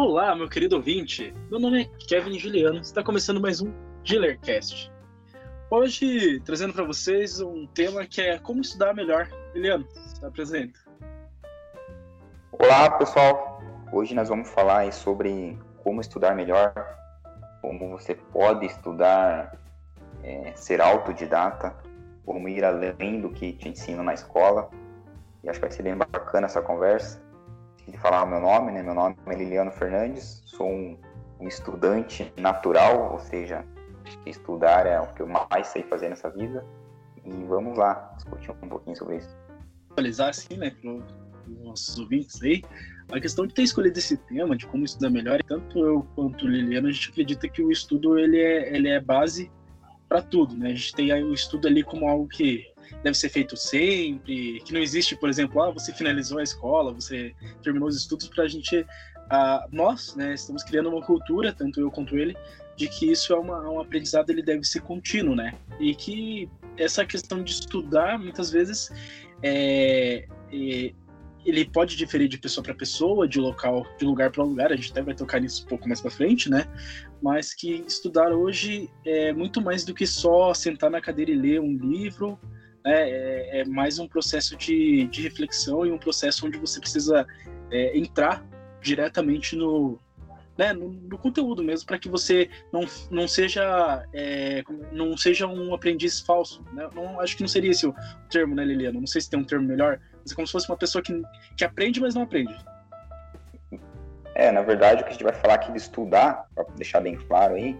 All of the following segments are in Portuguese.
Olá, meu querido ouvinte. Meu nome é Kevin Juliano. Está começando mais um Dealercast. Hoje, trazendo para vocês um tema que é como estudar melhor. Juliano, se apresenta. Olá, pessoal. Hoje nós vamos falar sobre como estudar melhor, como você pode estudar, é, ser autodidata, como ir além do que te ensina na escola. E acho que vai ser bem bacana essa conversa de falar o meu nome, né? Meu nome é Liliano Fernandes, sou um, um estudante natural, ou seja, estudar é o que eu mais sei fazer nessa vida. E vamos lá, discutir um pouquinho sobre isso. Atualizar assim, né, para os nossos ouvintes aí, a questão de ter escolhido esse tema, de como estudar melhor, tanto eu quanto o Liliano, a gente acredita que o estudo ele é, ele é base para tudo, né? A gente tem o estudo ali como algo que deve ser feito sempre, que não existe, por exemplo, ah, você finalizou a escola, você terminou os estudos para a gente, ah, nós, né, estamos criando uma cultura, tanto eu quanto ele, de que isso é uma, um aprendizado, ele deve ser contínuo, né, e que essa questão de estudar, muitas vezes, é, é ele pode diferir de pessoa para pessoa, de local, de lugar para lugar. A gente até vai tocar nisso um pouco mais para frente, né? Mas que estudar hoje é muito mais do que só sentar na cadeira e ler um livro né, é, é, mais um processo de, de reflexão e um processo onde você precisa é, entrar diretamente no, né, no, no, conteúdo mesmo, para que você não, não seja é, não seja um aprendiz falso. Né? Não, acho que não seria esse o termo, né, Liliana? Não sei se tem um termo melhor, mas é como se fosse uma pessoa que, que aprende, mas não aprende. É, na verdade, o que a gente vai falar aqui de estudar, para deixar bem claro aí,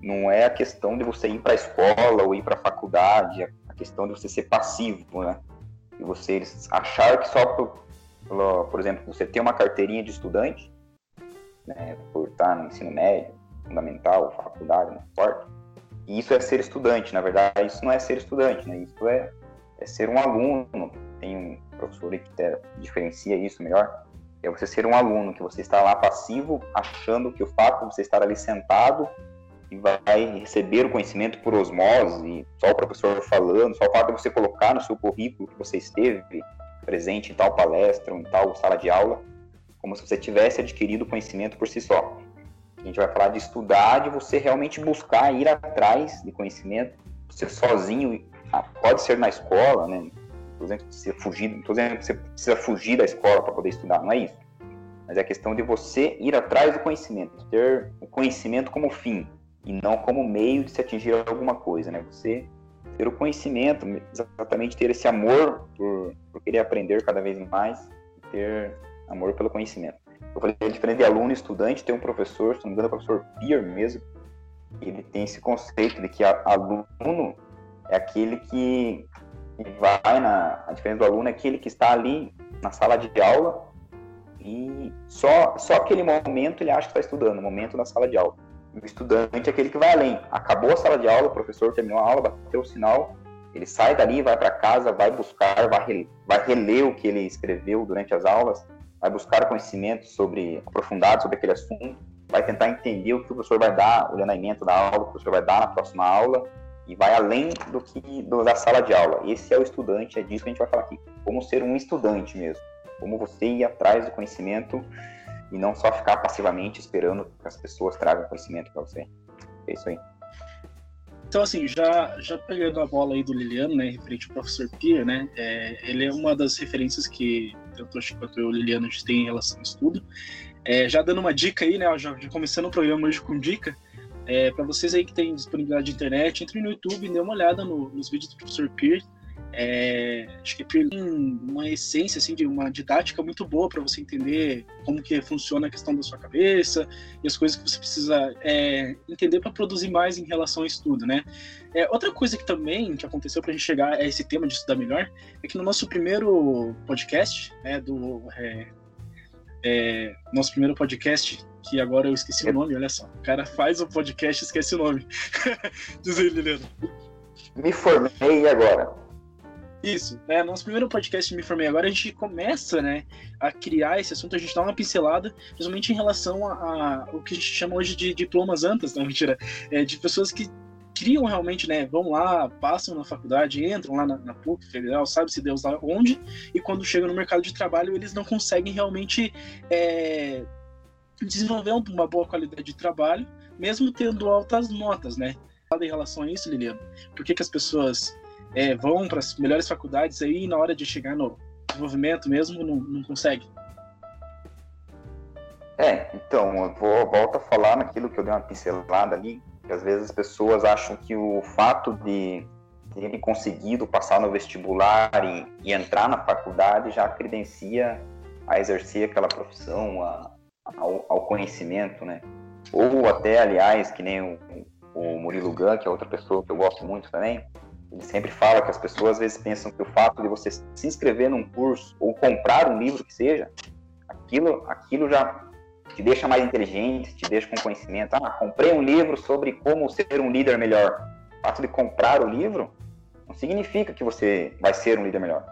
não é a questão de você ir para a escola ou ir para a faculdade, questão de você ser passivo, né? E você achar que só por, por, exemplo, você ter uma carteirinha de estudante, né, por estar no ensino médio, fundamental, faculdade, não importa. E isso é ser estudante, na verdade, isso não é ser estudante, né? Isso é, é ser um aluno. Tem um professor que diferencia isso melhor. É você ser um aluno, que você está lá passivo, achando que o fato de você estar ali sentado e vai receber o conhecimento por osmose, só o professor falando, só o fato de você colocar no seu currículo que você esteve presente em tal palestra em tal sala de aula, como se você tivesse adquirido conhecimento por si só. A gente vai falar de estudar, de você realmente buscar ir atrás de conhecimento, você sozinho, ah, pode ser na escola, né? Por exemplo, você fugir, por exemplo, você precisa fugir da escola para poder estudar, não é isso. Mas é a questão de você ir atrás do conhecimento, ter o conhecimento como fim, e não como meio de se atingir alguma coisa, né? Você ter o conhecimento, exatamente ter esse amor por, por querer aprender cada vez mais, ter amor pelo conhecimento. Eu falei, é diferente de aluno e estudante, tem um professor, se não me engano, é o professor Peer mesmo, ele tem esse conceito de que aluno é aquele que, que vai na. A diferença do aluno é aquele que está ali na sala de aula e só, só aquele momento ele acha que está estudando, o momento na sala de aula. O estudante é aquele que vai além. Acabou a sala de aula, o professor terminou a aula, bateu o sinal, ele sai dali, vai para casa, vai buscar, vai, vai reler o que ele escreveu durante as aulas, vai buscar conhecimento sobre aprofundado sobre aquele assunto, vai tentar entender o que o professor vai dar, o treinamento da aula, o professor vai dar na próxima aula e vai além do que do, da sala de aula. Esse é o estudante, é disso que a gente vai falar aqui. Como ser um estudante mesmo, como você ir atrás do conhecimento e não só ficar passivamente esperando que as pessoas tragam conhecimento para você. É isso aí. Então, assim, já, já pegando a bola aí do Liliano, né, referente ao professor Pierre, né, é, ele é uma das referências que tanto acho quanto eu o Liliano a gente tem em relação ao estudo. É, já dando uma dica aí, né, já, já começando o programa hoje com dica, é, para vocês aí que têm disponibilidade de internet, entre no YouTube e dê uma olhada no, nos vídeos do professor Pierre, é, acho que tem uma essência assim de uma didática muito boa para você entender como que funciona a questão da sua cabeça e as coisas que você precisa é, entender para produzir mais em relação ao estudo, né? É, outra coisa que também que aconteceu para a gente chegar a esse tema de estudar melhor é que no nosso primeiro podcast, né, do é, é, nosso primeiro podcast que agora eu esqueci o nome, olha só. O cara faz o podcast e esquece o nome. Diz aí, Liliano. Me formei agora. Isso, né? Nosso primeiro podcast Me Formei Agora, a gente começa, né, a criar esse assunto, a gente dá uma pincelada, principalmente em relação a, a o que a gente chama hoje de diplomas antas, não, mentira, é, de pessoas que criam realmente, né, vão lá, passam na faculdade, entram lá na, na PUC Federal, sabe-se Deus lá onde, e quando chegam no mercado de trabalho, eles não conseguem realmente é, desenvolver uma boa qualidade de trabalho, mesmo tendo altas notas, né? Em relação a isso, Liliana, por que, que as pessoas é, vão para as melhores faculdades aí e na hora de chegar no desenvolvimento mesmo não, não consegue? É, então, eu vou, volto a falar naquilo que eu dei uma pincelada ali, que às vezes as pessoas acham que o fato de terem conseguido passar no vestibular e, e, entrar na faculdade já credencia a exercer aquela profissão, a, ao, ao, conhecimento, né? Ou até, aliás, que nem o, o Murilo Gun, que é outra pessoa que eu gosto muito também, ele sempre fala que as pessoas às vezes pensam que o fato de você se inscrever num curso ou comprar um livro que seja, aquilo, aquilo já te deixa mais inteligente, te deixa com conhecimento. Ah, comprei um livro sobre como ser um líder melhor. O fato de comprar o livro não significa que você vai ser um líder melhor.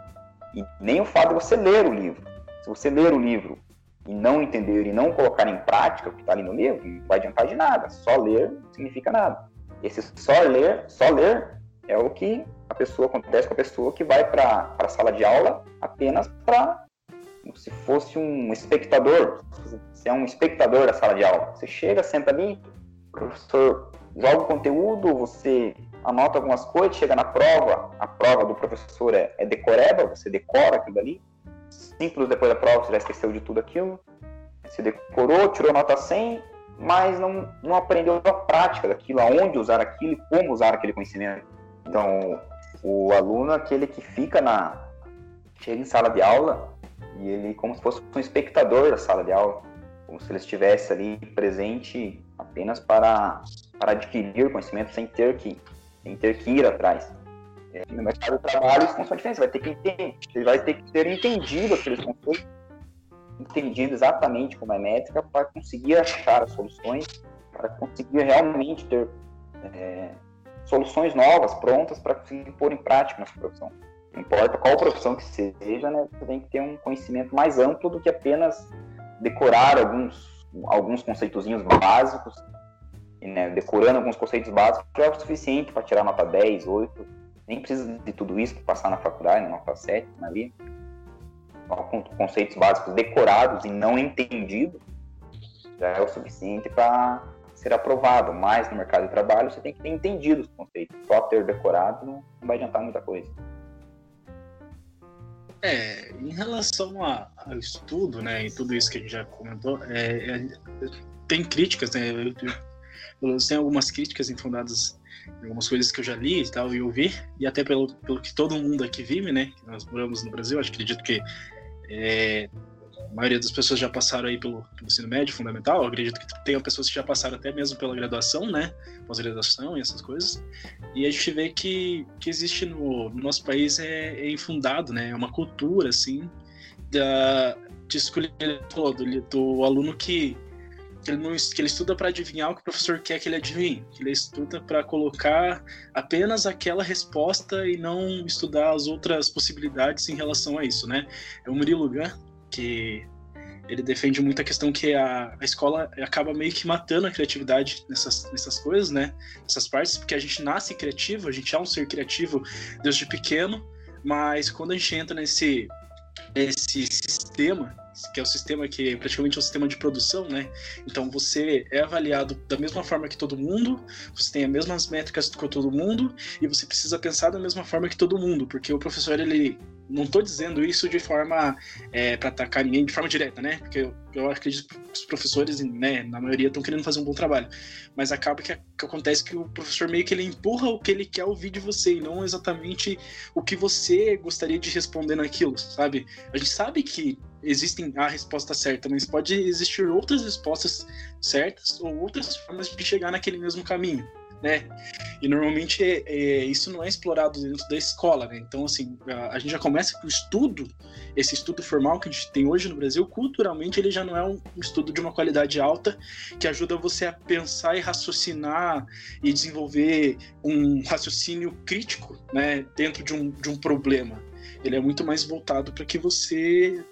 E nem o fato de você ler o livro. Se você ler o livro e não entender e não colocar em prática o que está ali no livro, não vai adiantar de nada. Só ler não significa nada. Esse só ler, só ler é o que a pessoa acontece com a pessoa que vai para a sala de aula apenas para se fosse um espectador. Você é um espectador da sala de aula. Você chega, senta ali, o professor joga o conteúdo, você anota algumas coisas, chega na prova, a prova do professor é, é decoreba, você decora aquilo ali. Simples depois da prova, você já esqueceu de tudo aquilo. Você decorou, tirou nota 100, mas não, não aprendeu a prática daquilo, aonde usar aquilo e como usar aquele conhecimento. Então, o aluno é aquele que fica na. chega em sala de aula e ele, como se fosse um espectador da sala de aula, como se ele estivesse ali presente apenas para, para adquirir conhecimento sem ter que sem ter que ir atrás. No mercado do trabalho, isso diferente. Você vai ter que entender, ele vai ter que ter entendido aqueles conceitos, entendido exatamente como é métrica, para conseguir achar as soluções, para conseguir realmente ter é, soluções novas, prontas, para conseguir pôr em prática na sua profissão. Não importa qual profissão que seja, né, você tem que ter um conhecimento mais amplo do que apenas decorar alguns, alguns conceitozinhos básicos né, decorando alguns conceitos básicos já é o suficiente para tirar nota 10, 8. Nem precisa de tudo isso para passar na faculdade, nota 7, ali. Com conceitos básicos decorados e não entendidos já é o suficiente para ser aprovado. Mas no mercado de trabalho você tem que ter entendido os conceitos. Só ter decorado não vai adiantar muita coisa. É, em relação a, ao estudo, né, e tudo isso que a gente já comentou, é, é, tem críticas, né, eu, eu tem algumas críticas infundadas em algumas coisas que eu já li e tal, e ouvi, e até pelo, pelo que todo mundo aqui vive, né? Que nós moramos no Brasil, acho, acredito que é, maioria das pessoas já passaram aí pelo, pelo ensino médio fundamental, eu acredito que tenha pessoas que já passaram até mesmo pela graduação, né? Pós-graduação e essas coisas. E a gente vê que, que existe no, no nosso país é, é infundado, né? É uma cultura, assim, da, de escolher todo, do aluno que que ele, não, que ele estuda para adivinhar o que o professor quer que ele adivinhe, que ele estuda para colocar apenas aquela resposta e não estudar as outras possibilidades em relação a isso, né? É o Murilo Gun, que ele defende muito a questão que a, a escola acaba meio que matando a criatividade nessas, nessas coisas, né? Nessas partes, porque a gente nasce criativo, a gente é um ser criativo desde pequeno, mas quando a gente entra nesse, nesse sistema que é o sistema que é praticamente um sistema de produção, né? Então você é avaliado da mesma forma que todo mundo, você tem as mesmas métricas que todo mundo e você precisa pensar da mesma forma que todo mundo, porque o professor ele não estou dizendo isso de forma é, para atacar ninguém de forma direta, né? Porque eu, eu acredito que os professores, né, na maioria, estão querendo fazer um bom trabalho. Mas acaba que, que, acontece que o professor meio que ele empurra o que ele quer ouvir de você e não exatamente o que você gostaria de responder naquilo, sabe? A gente sabe que existem a resposta certa, mas pode existir outras respostas certas ou outras formas de chegar naquele mesmo caminho né? E normalmente é, isso não é explorado dentro da escola, né? Então, assim, a, a, gente já começa com o estudo, esse estudo formal que a gente tem hoje no Brasil, culturalmente ele já não é um, estudo de uma qualidade alta que ajuda você a pensar e raciocinar e desenvolver um raciocínio crítico, né? Dentro de um, de um problema. Ele é muito mais voltado para que você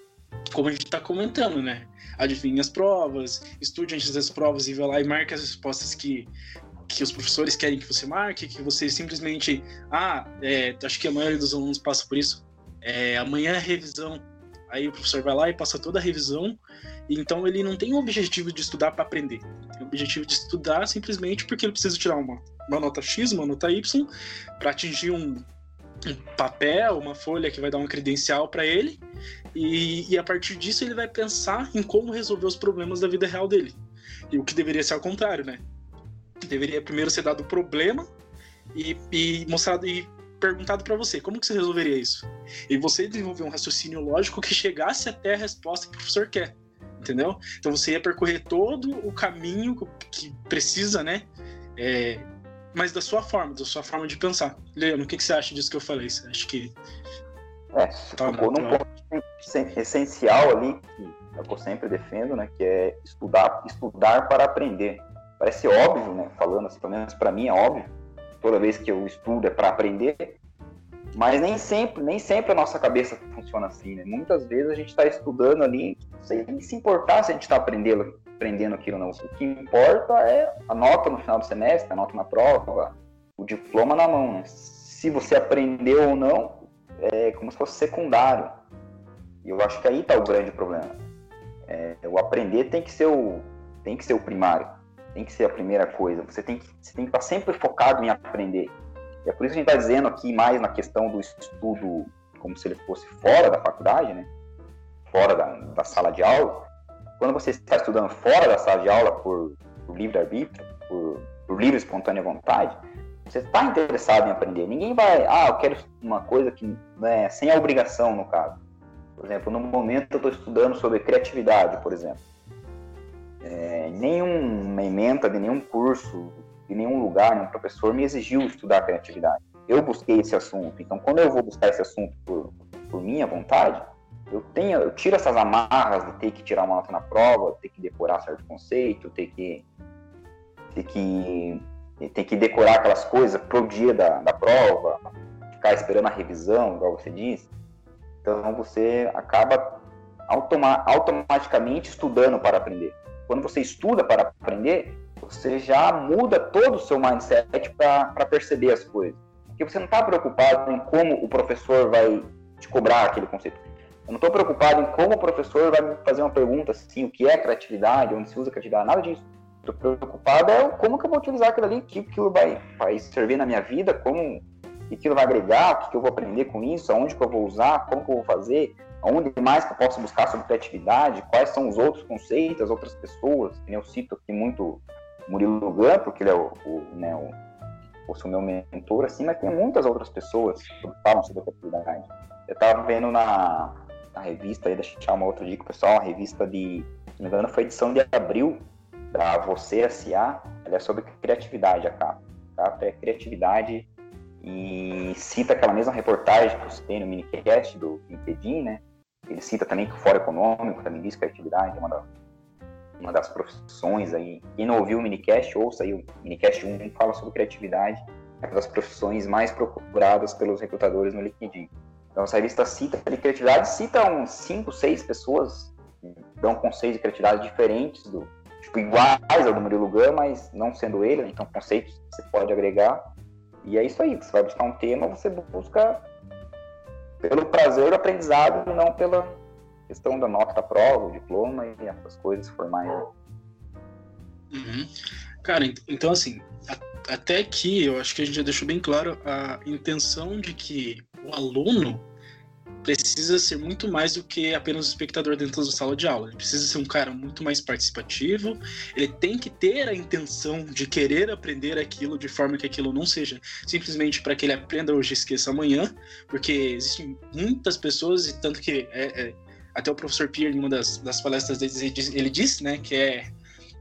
como a gente está comentando, né? Adivinhe as provas, estude antes das provas e vá lá e marque as respostas que que os professores querem que você marque, que você simplesmente, ah, é, acho que a maioria dos alunos passa por isso. É, amanhã é revisão. Aí o professor vai lá e passa toda a revisão. Então ele não tem o objetivo de estudar para aprender. Tem o objetivo de estudar simplesmente porque ele precisa tirar uma, uma nota X, uma nota Y, para atingir um, um papel, uma folha que vai dar uma credencial para ele. E, e a partir disso ele vai pensar em como resolver os problemas da vida real dele. E o que deveria ser ao contrário, né? Deveria primeiro ser dado o problema e, e mostrado e perguntado para você como que você resolveria isso. E você desenvolver um raciocínio lógico que chegasse até a resposta que o professor quer. Entendeu? Então você ia percorrer todo o caminho que precisa, né? É, mas da sua forma, da sua forma de pensar. Leandro, o que, que você acha disso que eu falei? Você acha que. É, tá tocou num ponto essencial ali, que eu sempre defendo, né? Que é estudar, estudar para aprender. Parece óbvio, né? Falando assim, pelo menos para mim é óbvio. Toda vez que eu estudo é para aprender, mas nem sempre, nem sempre a nossa cabeça funciona assim, né? Muitas vezes a gente está estudando ali sem se importar se a gente está aprendendo, aprendendo aquilo ou não. O que importa é a nota no final do semestre, a nota na prova, o diploma na mão, né? Se você aprendeu ou não, é como se fosse secundário. E eu acho que aí está o grande problema. É, o aprender tem que ser o tem que ser o primário, tem que ser a primeira coisa. Você tem que você tem que estar tá sempre focado em aprender. E é por isso que a gente está dizendo aqui mais na questão do estudo como se ele fosse fora da faculdade, né? Fora da, da sala de aula. Quando você está estudando fora da sala de aula por, por livre-arbítrio, por, por livre espontânea vontade, você está interessado em aprender. Ninguém vai, ah, eu quero uma coisa que né, sem a obrigação, no caso. Por exemplo, no momento eu estou estudando sobre criatividade, por exemplo. É, nenhuma ementa de nenhum curso, de nenhum lugar, nenhum professor me exigiu estudar criatividade. Eu busquei esse assunto. Então, quando eu vou buscar esse assunto por, por minha vontade, eu tenho, eu tiro essas amarras de ter que tirar uma nota na prova, ter que decorar certo conceito, ter que ter que ter que decorar aquelas coisas pro dia da, da prova, ficar esperando a revisão, igual você disse. Então você acaba automa automaticamente estudando para aprender. Quando você estuda para aprender, você já muda todo o seu mindset para perceber as coisas. Porque você não está preocupado em como o professor vai te cobrar aquele conceito. Eu não estou preocupado em como o professor vai fazer uma pergunta assim, o que é criatividade, onde se usa criatividade, nada disso. Estou preocupado é como que eu vou utilizar aquilo ali, o que aquilo vai, vai servir na minha vida, como que aquilo vai agregar, o que, que eu vou aprender com isso, aonde que eu vou usar, como que eu vou fazer, aonde mais que eu posso buscar sobre criatividade, quais são os outros conceitos, as outras pessoas. Eu cito aqui muito Murilo Gun, porque ele é o, o, né, o, o meu mentor, assim, mas tem muitas outras pessoas que falam sobre criatividade. Eu estava vendo na, na revista, aí, deixa eu deixar uma outra dica, pessoal, a revista de, se não me engano, foi edição de abril, da Você S.A., ela é sobre criatividade, a capa. A capa é criatividade e cita aquela mesma reportagem que você tem no minicast do LinkedIn, né? Ele cita também que o Fórum Econômico também diz que a criatividade é uma, da, uma das profissões aí. Quem não ouviu o minicast, ouça aí o minicast 1, fala sobre criatividade, é uma das profissões mais procuradas pelos recrutadores no LinkedIn. Então, essa revista cita de criatividade, cita uns 5, 6 pessoas que dão conceitos de criatividade diferentes, do, tipo, iguais ao do Murilo Gun, mas não sendo ele, então conceitos que você pode agregar. E é isso aí, você vai buscar um tema, você busca pelo prazer do aprendizado e não pela questão da nota da prova, o diploma e essas coisas formais. Uhum. Cara, então assim, até aqui eu acho que a gente já deixou bem claro a intenção de que o aluno precisa ser muito mais do que apenas um espectador dentro da sala de aula. Ele precisa ser um cara muito mais participativo. Ele tem que ter a intenção de querer aprender aquilo de forma que aquilo não seja simplesmente para que ele aprenda hoje e esqueça amanhã, porque existem muitas pessoas e tanto que é, é, até o professor Pierre, em uma das, das palestras dele, ele disse, né, que é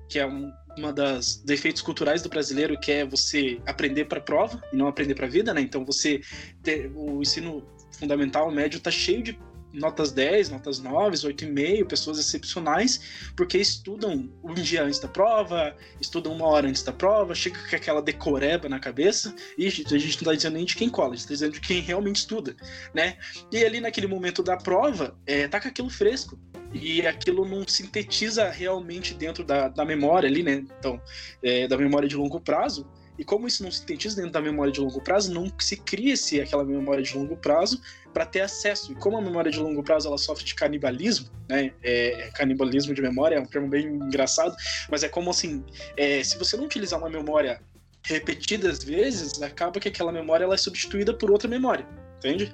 que é um, uma das defeitos culturais do brasileiro que é você aprender para prova e não aprender para vida, né? Então você ter o ensino fundamental, médio, tá cheio de notas 10, notas 9, 8,5, pessoas excepcionais, porque estudam um dia antes da prova, estudam uma hora antes da prova, chega com aquela decoreba na cabeça, e a gente não está dizendo nem de quem cola, a gente está dizendo de quem realmente estuda, né? E ali naquele momento da prova, é, tá com aquilo fresco, e aquilo não sintetiza realmente dentro da, da memória ali, né? Então, é, da memória de longo prazo, E como isso não se sintetiza dentro da memória de longo prazo, não se cria-se aquela memória de longo prazo para ter acesso. E como a memória de longo prazo ela sofre de canibalismo, né? É, canibalismo de memória é um termo bem engraçado, mas é como assim, é, se você não utilizar uma memória repetidas vezes, acaba que aquela memória ela é substituída por outra memória, entende?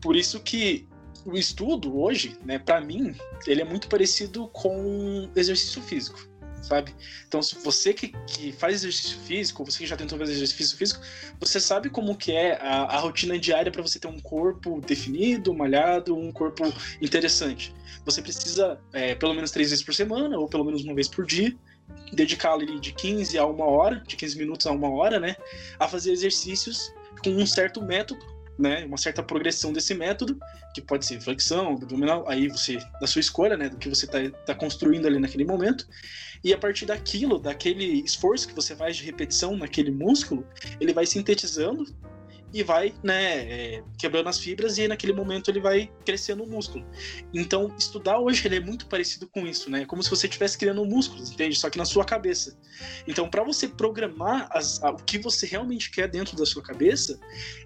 Por isso que o estudo hoje, né, para mim, ele é muito parecido com exercício físico sabe? Então, se você que, que faz exercício físico, você que já tentou fazer exercício físico, você sabe como que é a, a rotina diária para você ter um corpo definido, malhado, um corpo interessante. Você precisa, é, pelo menos três vezes por semana, ou pelo menos uma vez por dia, dedicar ali de 15 a uma hora, de 15 minutos a uma hora, né, a fazer exercícios com um certo método né, uma certa progressão desse método, que pode ser flexão, abdominal, aí você, da sua escolha, né, do que você está tá construindo ali naquele momento, e a partir daquilo, daquele esforço que você faz de repetição naquele músculo, ele vai sintetizando e vai, né, é, quebrando as fibras e naquele momento ele vai crescendo o músculo. Então, estudar hoje ele é muito parecido com isso, né? Como se você estivesse criando músculos, entende? Só que na sua cabeça. Então, para você programar as, a, o que você realmente quer dentro da sua cabeça,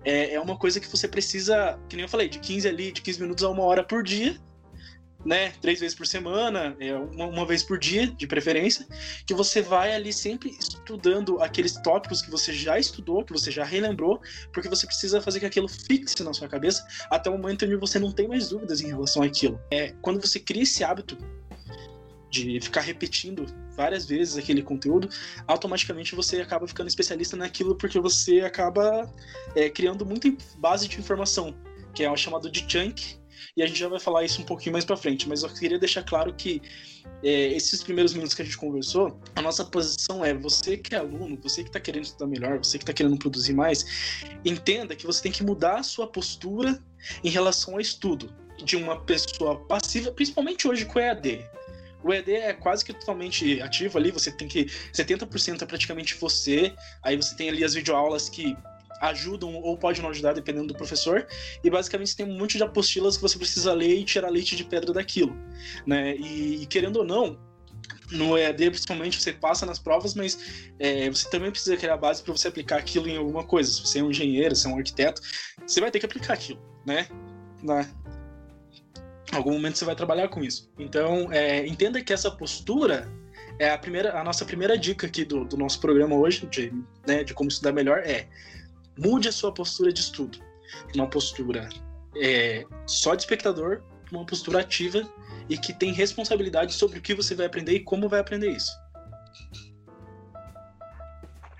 é, é uma coisa que você precisa, que nem eu falei, de 15 ali, de 15 minutos a uma hora por dia, né, três vezes por semana, é, uma, uma, vez por dia, de preferência, que você vai ali sempre estudando aqueles tópicos que você já estudou, que você já relembrou, porque você precisa fazer que aquilo fixe na sua cabeça até o momento onde você não tem mais dúvidas em relação àquilo. É, quando você cria esse hábito de ficar repetindo várias vezes aquele conteúdo, automaticamente você acaba ficando especialista naquilo porque você acaba é, criando muita base de informação, que é o chamado de chunk, e a gente já vai falar isso um pouquinho mais para frente, mas eu queria deixar claro que é, esses primeiros minutos que a gente conversou, a nossa posição é você que é aluno, você que está querendo estudar melhor, você que está querendo produzir mais, entenda que você tem que mudar a sua postura em relação ao estudo de uma pessoa passiva, principalmente hoje com o EAD. O EAD é quase que totalmente ativo ali, você tem que 70% é praticamente você, aí você tem ali as videoaulas que ajudam ou pode não ajudar, dependendo do professor. E basicamente você tem um monte de apostilas que você precisa ler e tirar leite de pedra daquilo. Né? E, e querendo ou não, no EAD, principalmente, você passa nas provas, mas é, você também precisa criar base para você aplicar aquilo em alguma coisa. Se você é um engenheiro, se é um arquiteto, você vai ter que aplicar aquilo, né? Na, algum momento você vai trabalhar com isso. Então, é, entenda que essa postura é a primeira, a nossa primeira dica aqui do, do nosso programa hoje, de, né, de como estudar melhor, é Mude a sua postura de estudo. Uma postura é, só de espectador, uma postura ativa e que tem responsabilidade sobre o que você vai aprender e como vai aprender isso.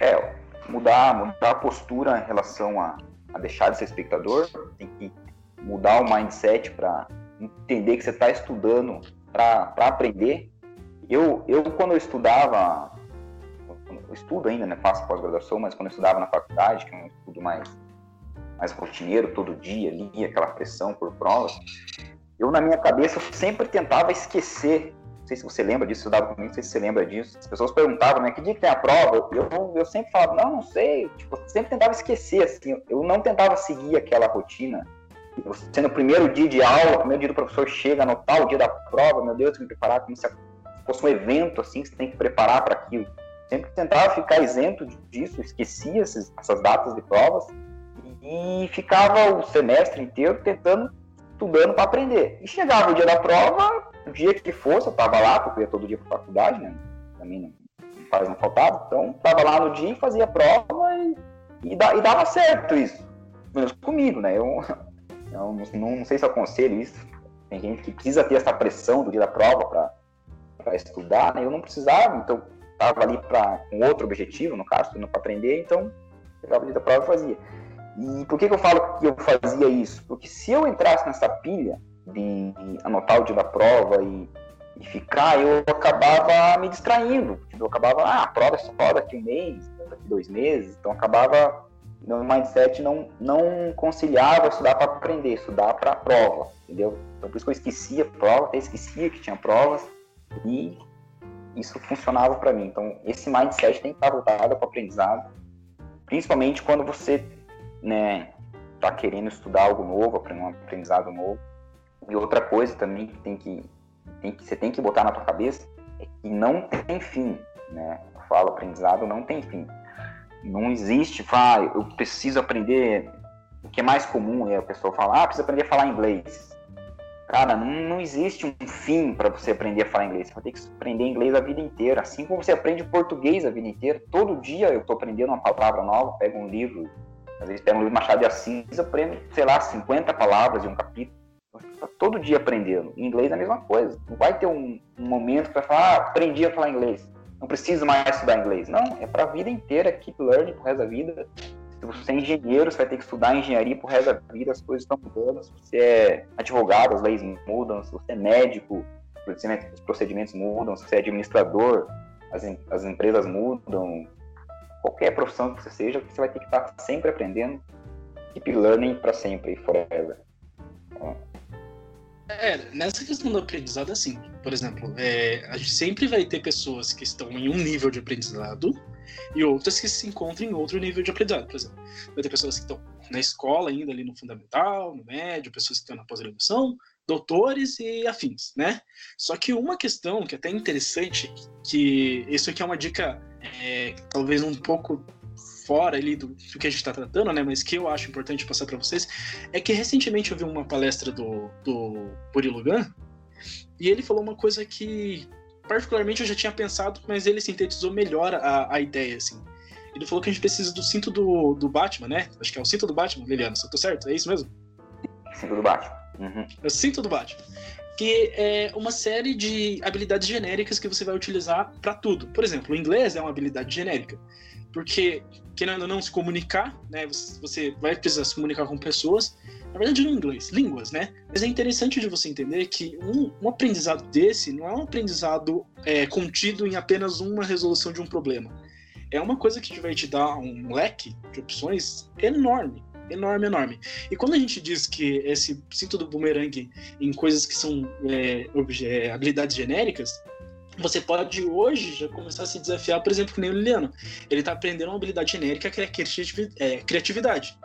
É, mudar, mudar a postura em relação a, a deixar de ser espectador, tem que mudar o mindset para entender que você está estudando para aprender. Eu, eu, quando eu estudava estudo ainda, né? Faço pós-graduação, mas quando eu estudava na faculdade, que é um estudo mais, mais rotineiro, todo dia, lia aquela pressão por provas, eu na minha cabeça sempre tentava esquecer. Não sei se você lembra disso, estudava comigo, não sei se você lembra disso. As pessoas perguntavam, né, que dia que tem a prova? Eu, eu sempre falava, não, não sei. Tipo, sempre tentava esquecer, assim. Eu não tentava seguir aquela rotina. Sendo o primeiro dia de aula, primeiro dia do professor chega, anotar o dia da prova, meu Deus, me preparar como se fosse um evento, assim, que você tem que preparar para aquilo sempre tentava ficar isento disso, esquecia essas, essas datas de provas e ficava o semestre inteiro tentando, estudando para aprender. E chegava o dia da prova, o dia que fosse, eu estava lá, porque eu ia todo dia para faculdade, né? Também não, não faz não faltava, então estava lá no dia, fazia a prova e, e, e, dava certo isso. Menos comigo, né? Eu, eu não, não, sei se aconselho isso. Tem gente que precisa ter essa pressão do dia da prova para estudar, né? Eu não precisava, então estava ali pra, com outro objetivo, no caso, para aprender, então pegava ali da prova e fazia. E por que, que eu falo que eu fazia isso? Porque se eu entrasse nessa pilha de anotar o dia da prova e, e ficar, eu acabava me distraindo. Eu acabava, ah, a prova é só daqui um mês, daqui dois meses, então acabava meu mindset não, não conciliava estudar para aprender, estudar para a prova, entendeu? Então por isso que eu esquecia a prova, até esquecia que tinha provas e isso funcionava para mim. Então, esse mindset tem que estar voltado para o aprendizado, principalmente quando você né, está querendo estudar algo novo, aprender um aprendizado novo. E outra coisa também que tem que, tem que você tem que botar na tua cabeça é que não tem fim, né? Eu falo aprendizado não tem fim. Não existe, vai, eu preciso aprender. O que é mais comum é a pessoa falar, ah, preciso aprender a falar inglês. Cara, não, não existe um fim para você aprender a falar inglês. Você vai ter que aprender inglês a vida inteira. Assim como você aprende português a vida inteira. Todo dia eu estou aprendendo uma palavra nova, pego um livro, às vezes pego um livro Machado de Assis, aprendo, sei lá, 50 palavras de um capítulo. Tá todo dia aprendendo. Em inglês é a mesma coisa. Não vai ter um, um momento que vai falar, ah, aprendi a falar inglês. Não preciso mais estudar inglês. Não, é para a vida inteira, keep learning pro resto da vida. Se você é engenheiro, você vai ter que estudar engenharia pro resto da vida, as coisas estão mudando. Se você é advogado, as leis mudam. Se você é médico, os procedimentos mudam. Se você é administrador, as, as empresas mudam. Qualquer profissão que você seja, você vai ter que estar sempre aprendendo. Keep learning para sempre, forever. É, nessa questão do aprendizado, assim, por exemplo, é, a gente sempre vai ter pessoas que estão em um nível de aprendizado e outras que se encontram em outro nível de aprendizado. Por exemplo, vai ter pessoas que estão na escola ainda ali no fundamental, no médio, pessoas que estão na pós-graduação, doutores e afins, né? Só que uma questão que é até interessante, que isso aqui é uma dica é, talvez um pouco fora ali do, do que a gente está tratando, né? Mas que eu acho importante passar para vocês é que recentemente eu vi uma palestra do, do Murilo e ele falou uma coisa que particularmente eu já tinha pensado, mas ele sintetizou melhor a, a ideia, assim. Ele falou que a gente precisa do cinto do, do Batman, né? Acho que é o cinto do Batman, Liliana, se eu tô certo? É isso mesmo? Cinto do Batman. Uhum. É o cinto do Batman. Que é uma série de habilidades genéricas que você vai utilizar para tudo. Por exemplo, o inglês é uma habilidade genérica. Porque, querendo ou não se comunicar, né? Você vai precisar se comunicar com pessoas na verdade, no inglês, línguas, né? Mas é interessante de você entender que um, um aprendizado desse não é um aprendizado é, contido em apenas uma resolução de um problema. É uma coisa que vai te dar um leque de opções enorme, enorme, enorme. E quando a gente diz que esse cinto do boomerang em coisas que são é, é habilidades genéricas, você pode hoje já começar a se desafiar, por exemplo, com o Liliano. Ele está aprendendo uma habilidade genérica que é criatividade.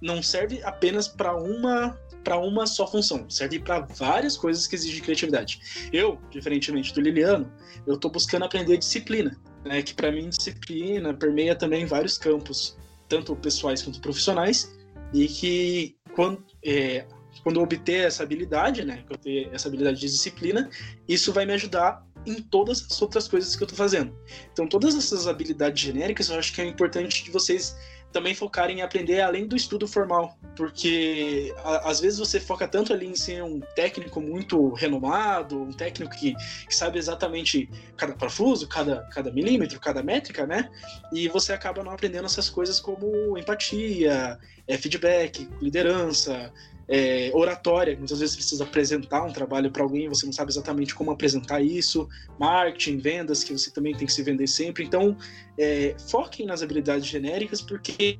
Não serve apenas para uma para uma só função, serve para várias coisas que exigem criatividade. Eu, diferentemente do Liliano, eu estou buscando aprender disciplina, né, que para mim disciplina permeia também vários campos, tanto pessoais quanto profissionais, e que quando, é, quando eu obter essa habilidade, né, que eu ter essa habilidade de disciplina, isso vai me ajudar em todas as outras coisas que eu estou fazendo. Então, todas essas habilidades genéricas, eu acho que é importante que vocês também focarem em aprender além do estudo formal, porque a, às vezes você foca tanto ali em ser um técnico muito renomado, um técnico que, que, sabe exatamente cada parafuso, cada, cada milímetro, cada métrica, né? E você acaba não aprendendo essas coisas como empatia, é, feedback, liderança, é, oratória, muitas vezes precisa apresentar um trabalho para alguém, você não sabe exatamente como apresentar isso, marketing, vendas, que você também tem que se vender sempre. Então, é, foquem nas habilidades genéricas, porque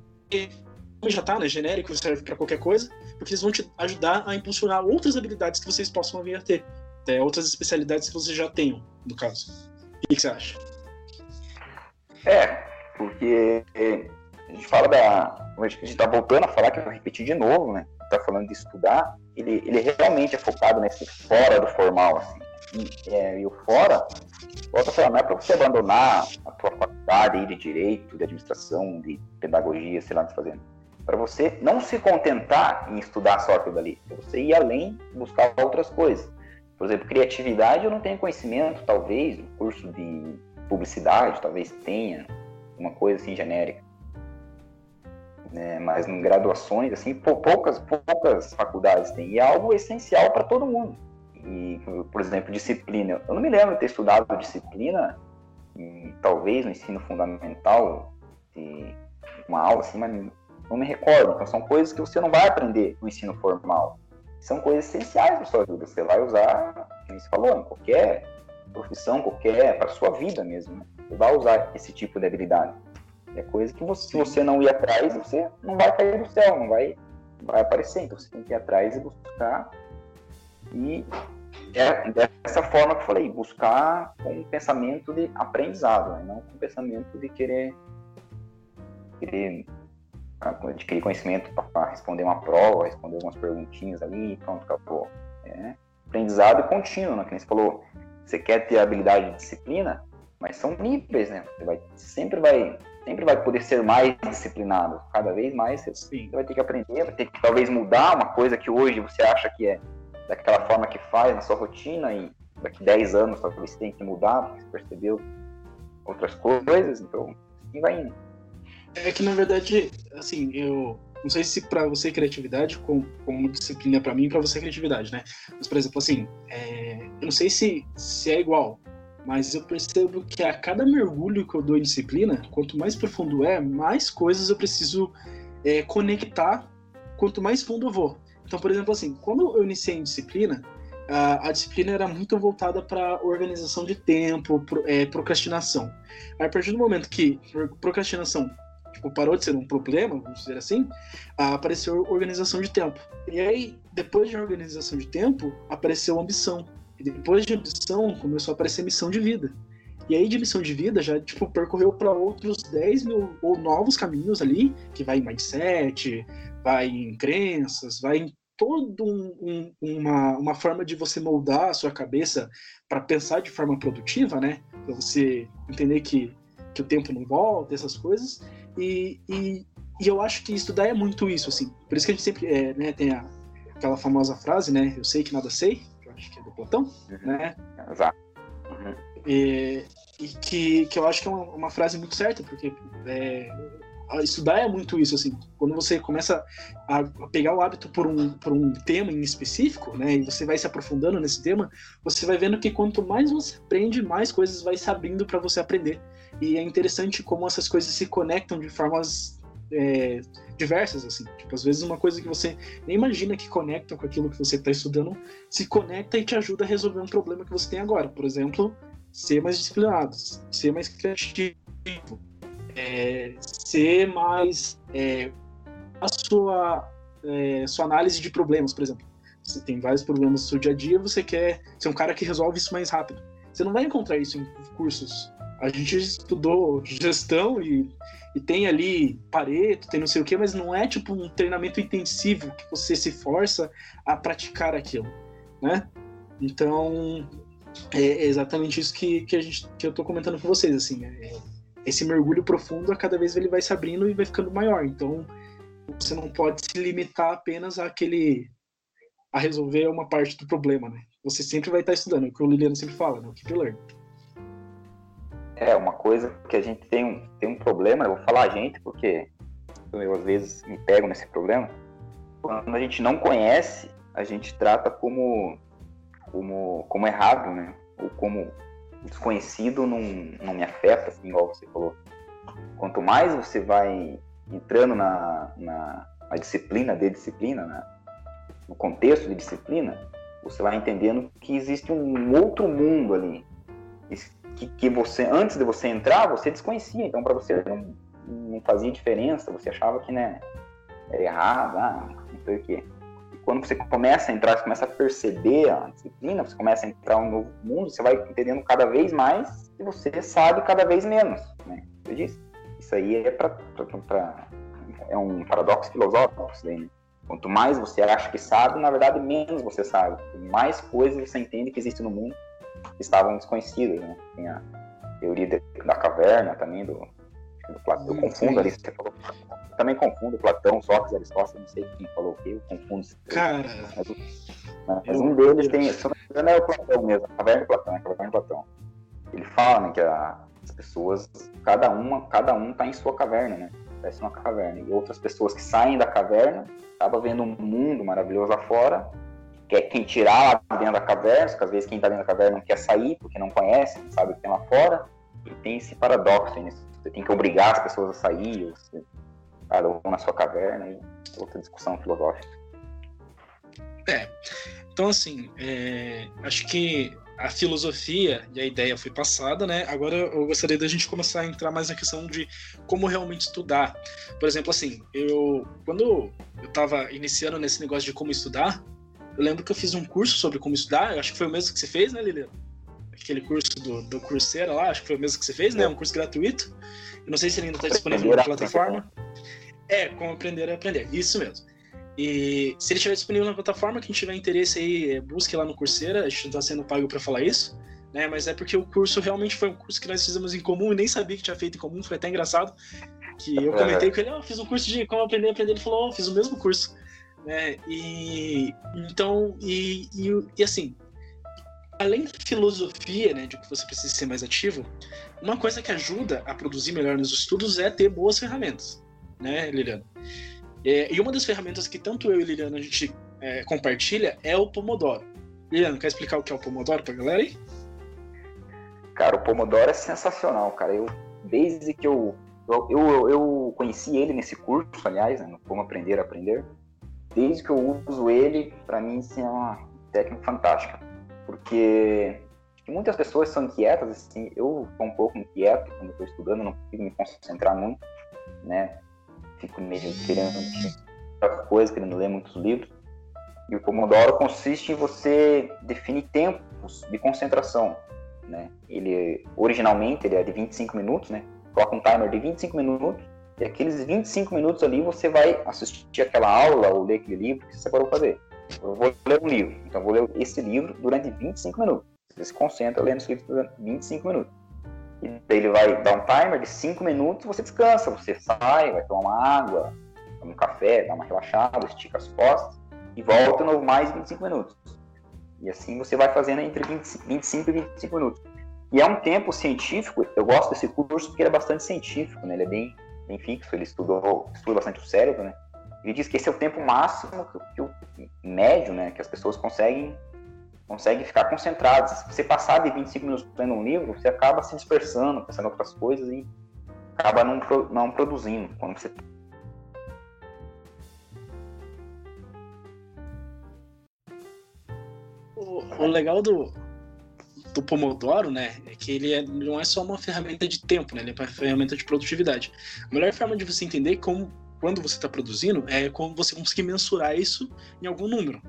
já está, né? Genérico serve para qualquer coisa, porque eles vão te ajudar a impulsionar outras habilidades que vocês possam vir a ter, é, outras especialidades que vocês já tenham, no caso. O que, que você acha? É, porque a gente fala da. A gente está voltando a falar, que eu repetir de novo, né? Está falando de estudar, ele, ele realmente é focado nesse fora do formal, assim. E, é, e o fora, volta a falar, não é para você abandonar a tua faculdade de direito, de administração, de pedagogia, sei lá o que tá fazendo. Para você não se contentar em estudar só aquilo ali, é você ir além, buscar outras coisas. Por exemplo, criatividade eu não tenho conhecimento, talvez, o curso de publicidade, talvez tenha, uma coisa assim genérica né, mas em graduações, assim, poucas, poucas faculdades têm. E é algo essencial para todo mundo. E, por exemplo, disciplina. Eu não me lembro de ter estudado disciplina, em, talvez no ensino fundamental, uma aula assim, mas não me recordo. Então, são coisas que você não vai aprender no ensino formal. São coisas essenciais para sua vida. Você vai usar, como você falou, em qualquer profissão, qualquer, para sua vida mesmo. Né? Você vai usar esse tipo de habilidade. É coisa que você, se você não ir atrás, você não vai cair do céu, não vai, vai aparecer. Então você tem que ir atrás e buscar. E é dessa forma que eu falei, buscar com um pensamento de aprendizado, né? não com um pensamento de querer, querer adquirir conhecimento para responder uma prova, responder algumas perguntinhas ali, pronto, acabou. É aprendizado contínuo, né? que você falou. Você quer ter habilidade de disciplina, mas são níveis, né? Você vai, sempre vai sempre vai poder ser mais disciplinado. Cada vez mais você Sim. vai ter que aprender, vai ter que talvez mudar uma coisa que hoje você acha que é daquela forma que faz na sua rotina e daqui 10 anos talvez você tenha que mudar, porque você percebeu outras coisas, então assim vai indo. É que na verdade, assim, eu não sei se para você criatividade como, como disciplina para mim para você criatividade, né? Mas por exemplo, assim, é, eu não sei se, se é igual, mas eu percebo que a cada mergulho que eu dou em disciplina, quanto mais profundo é, mais coisas eu preciso é, conectar, quanto mais fundo eu vou. Então, por exemplo, assim, quando eu iniciei em disciplina, a, a disciplina era muito voltada para organização de tempo, pro, é, procrastinação. Aí, a partir do momento que procrastinação tipo, parou de ser um problema, vamos dizer assim, apareceu organização de tempo. E aí, depois de organização de tempo, apareceu ambição. E depois de ambição, começou a aparecer missão de vida. E aí, de missão de vida, já tipo, percorreu para outros 10 mil ou novos caminhos ali, que vai em mindset, vai em crenças, vai em todo um, um, uma, uma forma de você moldar a sua cabeça para pensar de forma produtiva, né? Para você entender que, que o tempo não volta, essas coisas. E, e, e, eu acho que estudar é muito isso, assim. Por isso que a gente sempre é, né, tem a, aquela famosa frase, né? Eu sei que nada sei, acho que é do Platão, uhum. né? Exato. Uhum. E, e, que, que eu acho que é uma, uma frase muito certa, porque é, estudar é muito isso, assim. Quando você começa a pegar o hábito por um, por um tema em específico, né, e você vai se aprofundando nesse tema, você vai vendo que quanto mais você aprende, mais coisas vai se abrindo para você aprender. E é interessante como essas coisas se conectam de formas é, diversas, assim. Tipo, às vezes uma coisa que você nem imagina que conecta com aquilo que você está estudando, se conecta e te ajuda a resolver um problema que você tem agora. Por exemplo, ser mais disciplinado, ser mais criativo, é, ser mais é, a sua, é, sua análise de problemas, por exemplo. Você tem vários problemas no seu dia a dia, você quer ser um cara que resolve isso mais rápido. Você não vai encontrar isso em cursos. A gente estudou gestão e, e tem ali Pareto, tem não sei o que, mas não é tipo um treinamento intensivo que você se força a praticar aquilo, né? Então, é exatamente isso que, que, a gente, que eu tô comentando com vocês, assim, é, esse mergulho profundo, a cada vez ele vai se abrindo e vai ficando maior. Então, você não pode se limitar apenas àquele a resolver uma parte do problema, né? Você sempre vai estar estudando, é o que o Liliano sempre fala, né? O keep learning. É, uma coisa que a gente tem um, tem um problema, eu vou falar a gente, porque eu às vezes me pego nesse problema. Quando a gente não conhece, a gente trata como, como, como errado, né? Ou como desconhecido não, não me afeta, assim, igual você falou. Quanto mais você vai entrando na, na, na disciplina de disciplina, né? no contexto de disciplina, você vai entendendo que existe um outro mundo ali. Que, que você, antes de você entrar, você desconhecia. Então, para você não, não fazia diferença. Você achava que né, era errado, ah, não sei o quê quando você começa a entrar, você começa a perceber a disciplina, você começa a entrar um novo mundo, você vai entendendo cada vez mais e você sabe cada vez menos, né? Eu disse, isso aí é para é um paradoxo filosófico, isso daí, né? Quanto mais você acha que sabe, na verdade, menos você sabe. Mais coisas você entende que existem no mundo estavam desconhecidas, né? Tem a teoria da caverna também, do, do Platão. Eu confundo ali, você falou também confundo Platão, Sócrates, Aristóteles, não sei quem falou o quê, eu confundo. Cara. Mas, mas um deles tem, se não é o Platão mesmo, a caverna de Platão, é a caverna de Platão. Ele fala né, que a, as pessoas, cada uma, cada um tá em sua caverna, né? Parece uma caverna. E outras pessoas que saem da caverna, acabam vendo um mundo maravilhoso lá fora, quer quem tirar lá dentro da caverna, porque às vezes quem tá dentro da caverna não quer sair, porque não conhece, não sabe o que tem lá fora. E tem esse paradoxo né? Você tem que obrigar as pessoas a sair, você cada um na sua caverna e outra discussão filosófica. É. Então, assim, é, acho que a filosofia e a ideia foi passada, né? Agora eu gostaria da gente começar a entrar mais na questão de como realmente estudar. Por exemplo, assim, eu quando eu estava iniciando nesse negócio de como estudar, eu lembro que eu fiz um curso sobre como estudar, acho que foi o mesmo que você fez, né, Lilian? Aquele curso do, do Coursera lá, acho que foi o mesmo que você fez, né? Um curso gratuito. Eu não sei se ele ainda está disponível na plataforma. É, como aprender a aprender. Isso mesmo. E se ele estiver disponível na plataforma, quem tiver interesse aí, é, busque lá no Coursera. A gente não está sendo pago para falar isso, né? Mas é porque o curso realmente foi um curso que nós fizemos em comum e nem sabia que tinha feito em comum, foi até engraçado. Que eu comentei com ele, oh, fiz um curso de como aprender a aprender, ele falou, oh, fiz o mesmo curso. Né? E então, e, e, e assim, além da filosofia, né, de que você precisa ser mais ativo, uma coisa que ajuda a produzir melhor nos estudos é ter boas ferramentas, né, Liliana? É, e uma das ferramentas que tanto eu e Liliana a gente é, compartilha é o Pomodoro. Liliana, quer explicar o que é o Pomodoro pra galera aí? Cara, o Pomodoro é sensacional, cara. Eu, desde que eu, eu, eu, eu conheci ele nesse curso, aliás, né, no Como Aprender a Aprender, desde que eu uso ele, para mim, é uma técnica fantástica. Porque muitas pessoas são inquietas, assim, eu sou um pouco inquieto quando estou estudando, não consigo me concentrar muito, né? Fico meio querendo outra coisa, querendo ler muitos livros. E o Pomodoro consiste em você definir tempos de concentração, né? Ele originalmente ele é de 25 minutos, né? Coloca um timer de 25 minutos e aqueles 25 minutos ali você vai assistir aquela aula ou ler aquele livro que você separou para fazer. Eu vou ler um livro, então vou ler esse livro durante 25 minutos. Você se concentra lendo esse livro durante 25 minutos. E daí ele vai dar um timer de 5 minutos, você descansa, você sai, vai tomar uma água, toma um café, dá uma relaxada, estica as costas e volta novo mais 25 minutos. E assim você vai fazendo entre 20, 25 e 25 minutos. E é um tempo científico, eu gosto desse curso porque ele é bastante científico, né? Ele é bem, fixo, ele estudou, estuda bastante o cérebro, né? Ele diz que esse é o tempo máximo que, o médio, né, que as pessoas conseguem conseguem ficar concentradas. Se você passar de 25 minutos lendo um livro, você acaba se dispersando, pensando em outras coisas e acaba não, não produzindo. Quando você o legal do, do Pomodoro, né, é que ele é, não é só uma ferramenta de tempo, né, ele é uma ferramenta de produtividade. A melhor forma de você entender como quando você está produzindo é como você conseguir mensurar isso em algum número.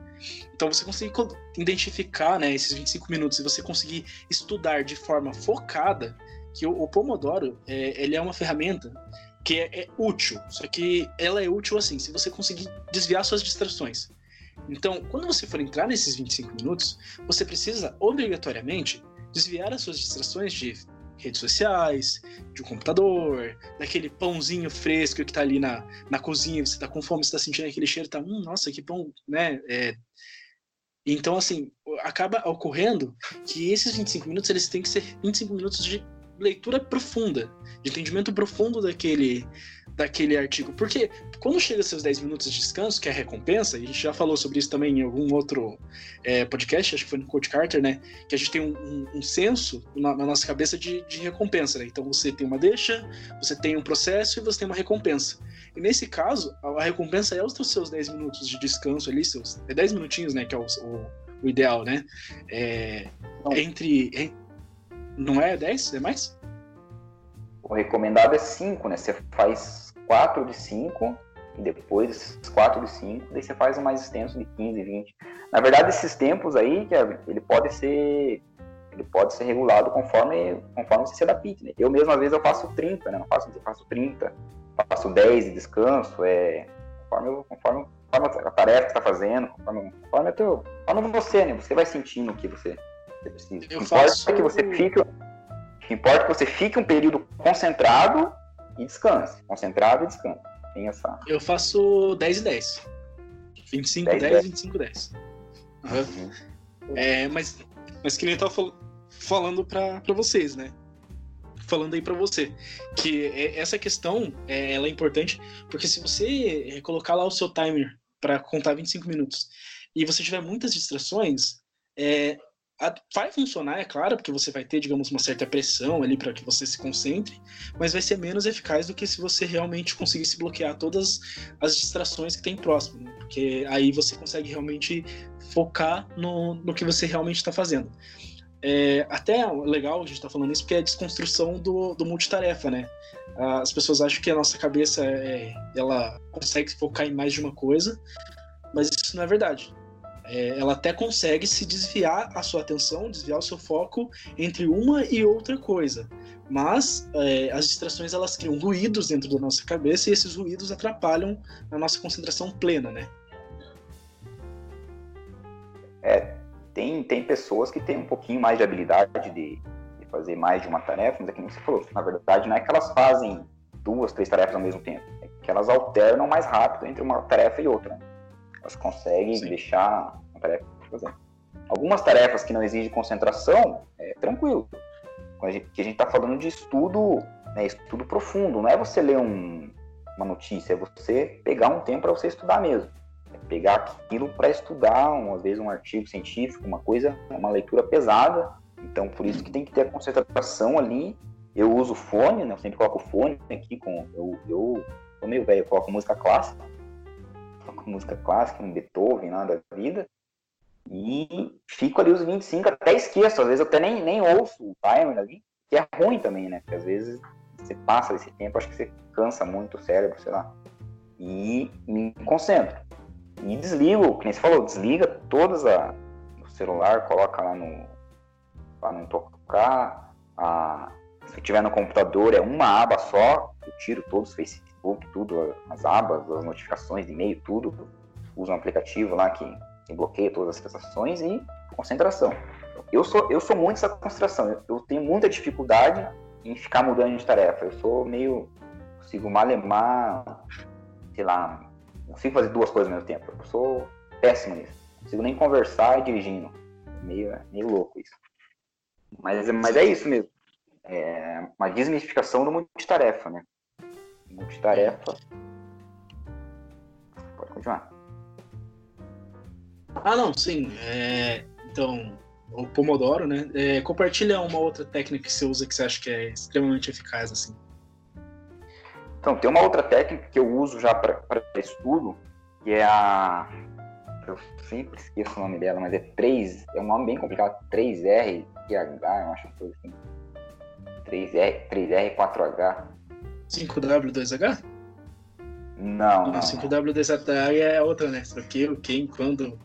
Então você conseguir identificar, né, esses 25 minutos e você conseguir estudar de forma focada que o, o Pomodoro é, ele é uma ferramenta que é, é útil, só que ela é útil assim, se você conseguir desviar suas distrações. Então, quando você for entrar nesses 25 minutos, você precisa obrigatoriamente desviar as suas distrações de redes sociais, de um computador, daquele pãozinho fresco que tá ali na, na cozinha, você tá com fome, você tá sentindo aquele cheiro, tá, hum, nossa, que pão, né? É... Então, assim, acaba ocorrendo que esses 25 minutos, eles têm que ser 25 minutos de leitura profunda, de entendimento profundo daquele, daquele artigo. Porque quando chega seus 10 minutos de descanso, que é a recompensa, e a gente já falou sobre isso também em algum outro é, podcast, acho que foi no Coach Carter, né? Que a gente tem um, um, um senso na, na, nossa cabeça de, de recompensa, né? Então você tem uma deixa, você tem um processo e você tem uma recompensa. E nesse caso, a, recompensa é os seus 10 minutos de descanso ali, seus. É 10 minutinhos, né? Que é o, o, o ideal, né? É, entre. Não é 10? É mais? O recomendado é 5, né? Você faz 4 de 5 e depois 4 de 5, daí você faz o mais extenso de 15, 20. Na verdade, esses tempos aí, ele pode ser ele pode ser regulado conforme, conforme você se adapte, né? Eu mesmo, às vezes, eu faço 30, né? Não faço, eu faço 30, faço 10 de descanso, é conforme, conforme, conforme a tarefa que você está fazendo, conforme, conforme, teu, conforme você, né? Você vai sentindo o que você, Eu o faço... é que você fique que importa é que você fique um período concentrado e descanse. Concentrado e descanse. Tem essa... Eu faço 10 e 10. 25, 10, 10, 10. 25, 10. Uhum. Uhum. É, mas, mas que nem eu tava fal falando para vocês, né? Falando aí para você. Que essa questão é, ela é importante, porque se você colocar lá o seu timer para contar 25 minutos e você tiver muitas distrações, é, vai funcionar, é claro, porque você vai ter, digamos, uma certa pressão ali para que você se concentre, mas vai ser menos eficaz do que se você realmente conseguisse bloquear todas as distrações que tem próximo, né? porque aí você consegue realmente focar no, no que você realmente está fazendo. É, até legal a gente estar tá falando isso, porque é a desconstrução do, do multitarefa, né? As pessoas acham que a nossa cabeça é, ela consegue focar em mais de uma coisa, mas isso não é verdade é, ela até consegue se desviar a sua atenção, desviar o seu foco entre uma e outra coisa. Mas é, as distrações elas criam ruídos dentro da nossa cabeça e esses ruídos atrapalham a nossa concentração plena, né? É, tem, tem pessoas que têm um pouquinho mais de habilidade de, de fazer mais de uma tarefa, mas é que nem você falou, na verdade não é que elas fazem duas, três tarefas ao mesmo tempo, é que elas alternam mais rápido entre uma tarefa e outra. Elas conseguem Sim. deixar uma tarefa. Algumas tarefas que não exigem concentração, é tranquilo. Que a gente está falando de estudo, né, estudo profundo, não é você ler um, uma notícia, é você pegar um tempo para você estudar mesmo pegar aquilo para estudar, uma vez um artigo científico, uma coisa, uma leitura pesada. Então, por isso que tem que ter a concentração ali. Eu uso fone, né? Eu sempre coloco fone aqui com. Eu, eu sou meio velho, eu coloco música clássica. Música clássica, um Beethoven lá da vida. E fico ali os 25, até esqueço. Às vezes eu até nem, nem ouço o timer ali, que é ruim também, né? Porque às vezes você passa esse tempo, acho que você cansa muito o cérebro, sei lá. E me concentro. E desligo, que nem você falou, desliga todas a, o celular, coloca lá no para não tocar. A, se tiver no computador é uma aba só, eu tiro todos, Facebook, tudo, as abas, as notificações de e-mail, tudo. Uso um aplicativo lá que, que bloqueia todas as prestações e concentração. Eu sou, eu sou muito essa concentração, eu, eu tenho muita dificuldade em ficar mudando de tarefa. Eu sou meio. consigo malemar, sei lá, consigo fazer duas coisas ao mesmo tempo. Eu sou péssimo nisso. Consigo nem conversar e dirigindo. Meio, meio louco isso. Mas, mas é isso mesmo. É uma desmistificação do multitarefa, né? Multitarefa. Pode continuar. Ah, não, sim. É, então, o Pomodoro, né? É, compartilha uma outra técnica que você usa que você acha que é extremamente eficaz, assim. Então, tem uma outra técnica que eu uso já para estudo, que é a. Eu sempre esqueço o nome dela, mas é 3. É um nome bem complicado. 3R e H, eu acho que foi assim. 3R, 3R 4H. 5W2H? Não, não. 5W2H é outra, né? Só que o quem, quando.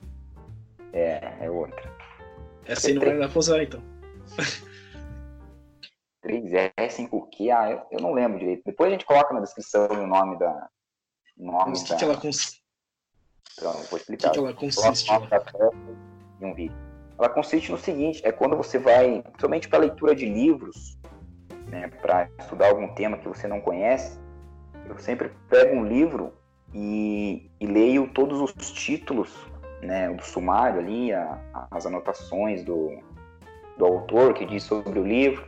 É, é outra. Essa aí não vai dar pra usar, então. 3R5Q, ah, eu, eu, não lembro direito. Depois a gente coloca na descrição o nome da. Nome Mas da... que, ela consiste? Então, vou explicar. O que, que ela consiste? Em um vídeo. Ela consiste no seguinte: é quando você vai, principalmente para leitura de livros, né, para estudar algum tema que você não conhece, eu sempre pego um livro e, e leio todos os títulos, né, do sumário ali, a, as anotações do, do autor que diz sobre o livro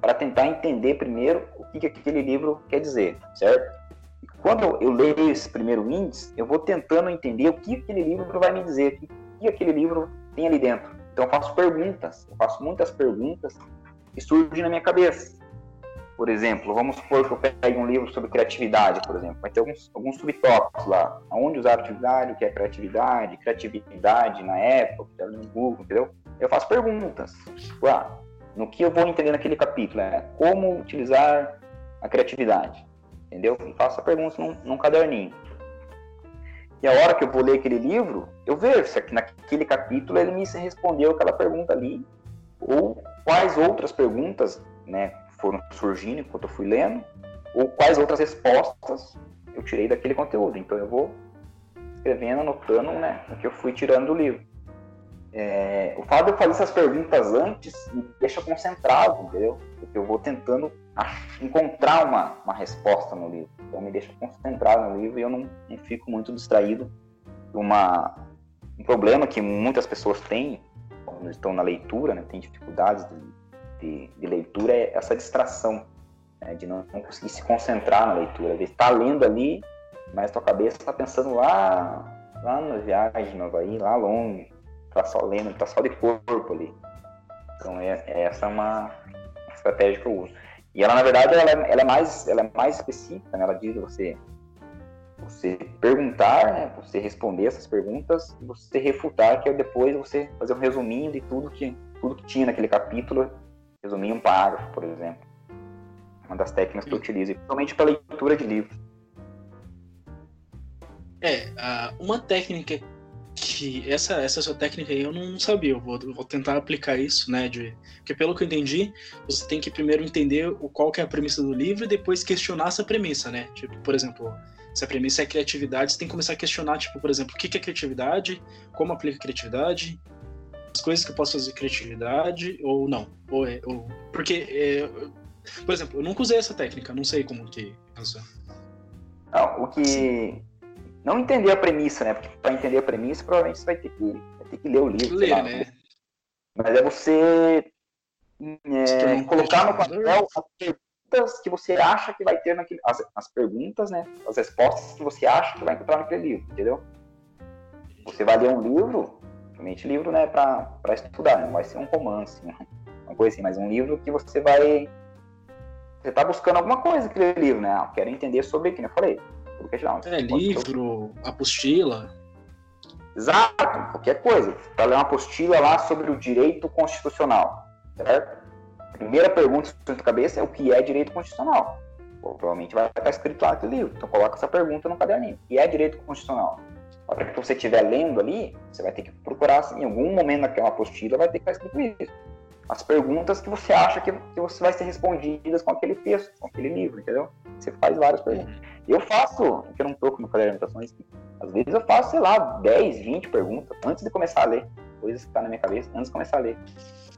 para tentar entender primeiro o que, que aquele livro quer dizer, certo? Quando eu leio esse primeiro índice, eu vou tentando entender o que aquele livro vai me dizer, o que aquele livro tem ali dentro. Então eu faço perguntas, eu faço muitas perguntas que surgem na minha cabeça. Por exemplo, vamos supor que eu pegue um livro sobre criatividade, por exemplo. Vai ter alguns, alguns subtópicos lá. Aonde usar atividade, o que é criatividade, criatividade na época, no Google, entendeu? Eu faço perguntas. Tipo, ah, no que eu vou entender naquele capítulo, é como utilizar a criatividade, entendeu? E faço a pergunta num, num caderninho. E a hora que eu vou ler aquele livro, eu vejo se naquele capítulo ele me respondeu aquela pergunta ali, ou quais outras perguntas né, foram surgindo enquanto eu fui lendo, ou quais outras respostas eu tirei daquele conteúdo. Então eu vou escrevendo, anotando né, o que eu fui tirando do livro é, o fato de eu fazer essas perguntas antes me deixa concentrado, entendeu? Porque eu vou tentando encontrar uma, uma resposta no livro. Então me deixa concentrado no livro e eu não, não fico muito distraído. Uma, um problema que muitas pessoas têm quando estão na leitura, né, têm dificuldades de, de, de leitura, é essa distração, né, de não, não, conseguir se concentrar na leitura. De estar lendo ali, mas tua cabeça está pensando lá, lá na viagem no Havaí, lá longe tá só lendo, tá só de corpo ali. Então é, é essa é uma estratégia que eu uso. E ela, na verdade, ela, é, ela é mais, ela é mais específica, né? Ela diz você, você perguntar, né? Você responder essas perguntas você refutar, que é depois você fazer um resuminho de tudo que, tudo que tinha naquele capítulo, resumir um parágrafo, por exemplo. Uma das técnicas que eu utilizo, principalmente para leitura de livros. É, uma técnica que essa, essa sua técnica aí eu não sabia, eu vou, vou tentar aplicar isso, né, de, porque pelo que eu entendi, você tem que primeiro entender o, qual que é a premissa do livro e depois questionar essa premissa, né, tipo, por exemplo, se a premissa é criatividade, você tem que começar a questionar, tipo, por exemplo, o que é criatividade, como aplica criatividade, coisas que eu posso fazer criatividade ou não. Ou, é, ou porque, é, por exemplo, eu nunca usei essa técnica, não sei como que funciona. Não, o que. Sim. Não entender a premissa, né? Porque para entender a premissa, provavelmente você vai ter que, vai ter que ler o livro. Ler, lá, né? Mas é você é, colocar no papel as perguntas que você acha que vai ter naquele. As, as perguntas, né? As respostas que você acha que vai encontrar naquele livro, entendeu? Você vai ler um livro, realmente livro, né, para estudar, não vai ser um romance, né? uma coisa assim, mas um livro que você vai. Você está buscando alguma coisa naquele livro, né? Ah, quero entender sobre que eu falei. Sobre é, livro, apostila. Exato, qualquer coisa. Para ler uma apostila lá sobre o direito constitucional, certo? A primeira pergunta que você na cabeça é o que é direito constitucional. Provavelmente vai estar escrito lá no livro. Então coloca essa pergunta no caderninho. O que é direito constitucional? A hora que você estiver lendo ali, você vai ter que procurar, assim, em algum momento naquela apostila vai ter que estar escrito isso. As perguntas que você acha que, que você vai ser respondidas com aquele texto, com aquele livro, entendeu? Você faz várias perguntas. Eu faço, eu não tô com meu de anotações, às vezes eu faço, sei lá, 10, 20 perguntas antes de começar a ler. Coisas que estão tá na minha cabeça antes de começar a ler.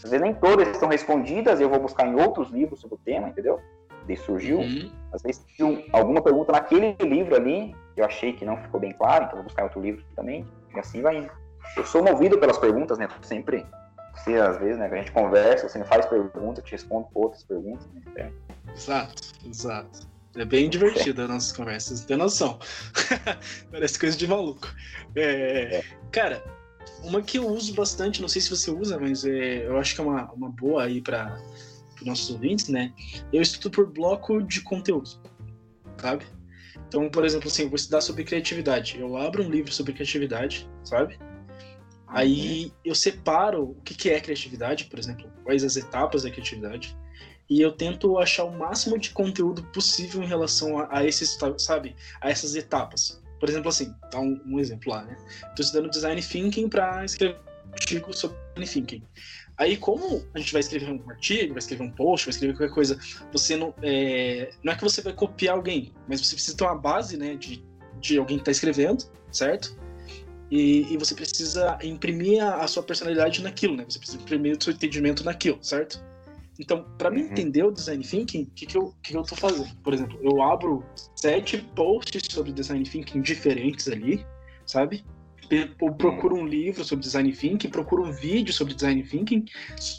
Às vezes nem todas estão respondidas, eu vou buscar em outros livros sobre o tema, entendeu? Daí surgiu, uhum. às vezes surgiu alguma pergunta naquele livro ali, eu achei que não ficou bem claro, então vou buscar outro livro também, e assim vai indo. Eu sou movido pelas perguntas, né? Sempre. Você, às vezes, né? A gente conversa, você me faz pergunta, eu te respondo outras perguntas. Né? É. Exato, exato. É bem divertido as nossas conversas, não tem noção. Parece coisa de maluco. É, é. Cara, uma que eu uso bastante, não sei se você usa, mas é, eu acho que é uma, uma boa aí para os nossos ouvintes, né? Eu estudo por bloco de conteúdo, sabe? Então, por exemplo, assim, eu vou estudar sobre criatividade. Eu abro um livro sobre criatividade, sabe? Aí uhum. eu separo o que, que é criatividade, por exemplo, quais as etapas da criatividade, e eu tento achar o máximo de conteúdo possível em relação a, a esses, sabe, a essas etapas. Por exemplo, assim, tá um, um exemplo lá, né? Estou estudando design thinking para escrever um artigo sobre design thinking. Aí, como a gente vai escrever um artigo, vai escrever um post, vai escrever qualquer coisa, você não. É, não é que você vai copiar alguém, mas você precisa ter uma base, né, de, de alguém que está escrevendo, certo? E, e, você precisa imprimir a, a, sua personalidade naquilo, né? Você precisa imprimir o seu entendimento naquilo, certo? Então, para mim uhum. entender o design thinking, o que, que, eu, que, que eu tô fazendo? Por exemplo, eu abro sete posts sobre design thinking diferentes ali, sabe? Eu procuro um livro sobre design thinking, procuro um vídeo sobre design thinking,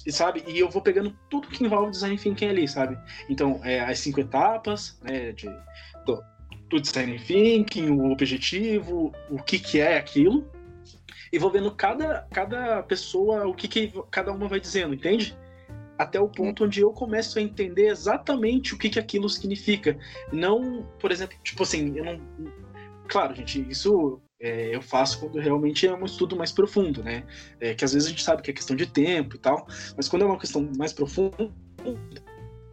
sabe? E eu vou pegando tudo que envolve design thinking ali, sabe? Então, é, as cinco etapas, né, de, do, do, design thinking, o objetivo, o que que é aquilo, e vou vendo cada, cada pessoa, o que que cada uma vai dizendo, entende? Até o ponto onde eu começo a entender exatamente o que que aquilo significa. Não, por exemplo, tipo assim, eu não... Claro, gente, isso é, eu faço quando realmente é um estudo mais profundo, né? É, que às vezes a gente sabe que é questão de tempo e tal, mas quando é uma questão mais profunda,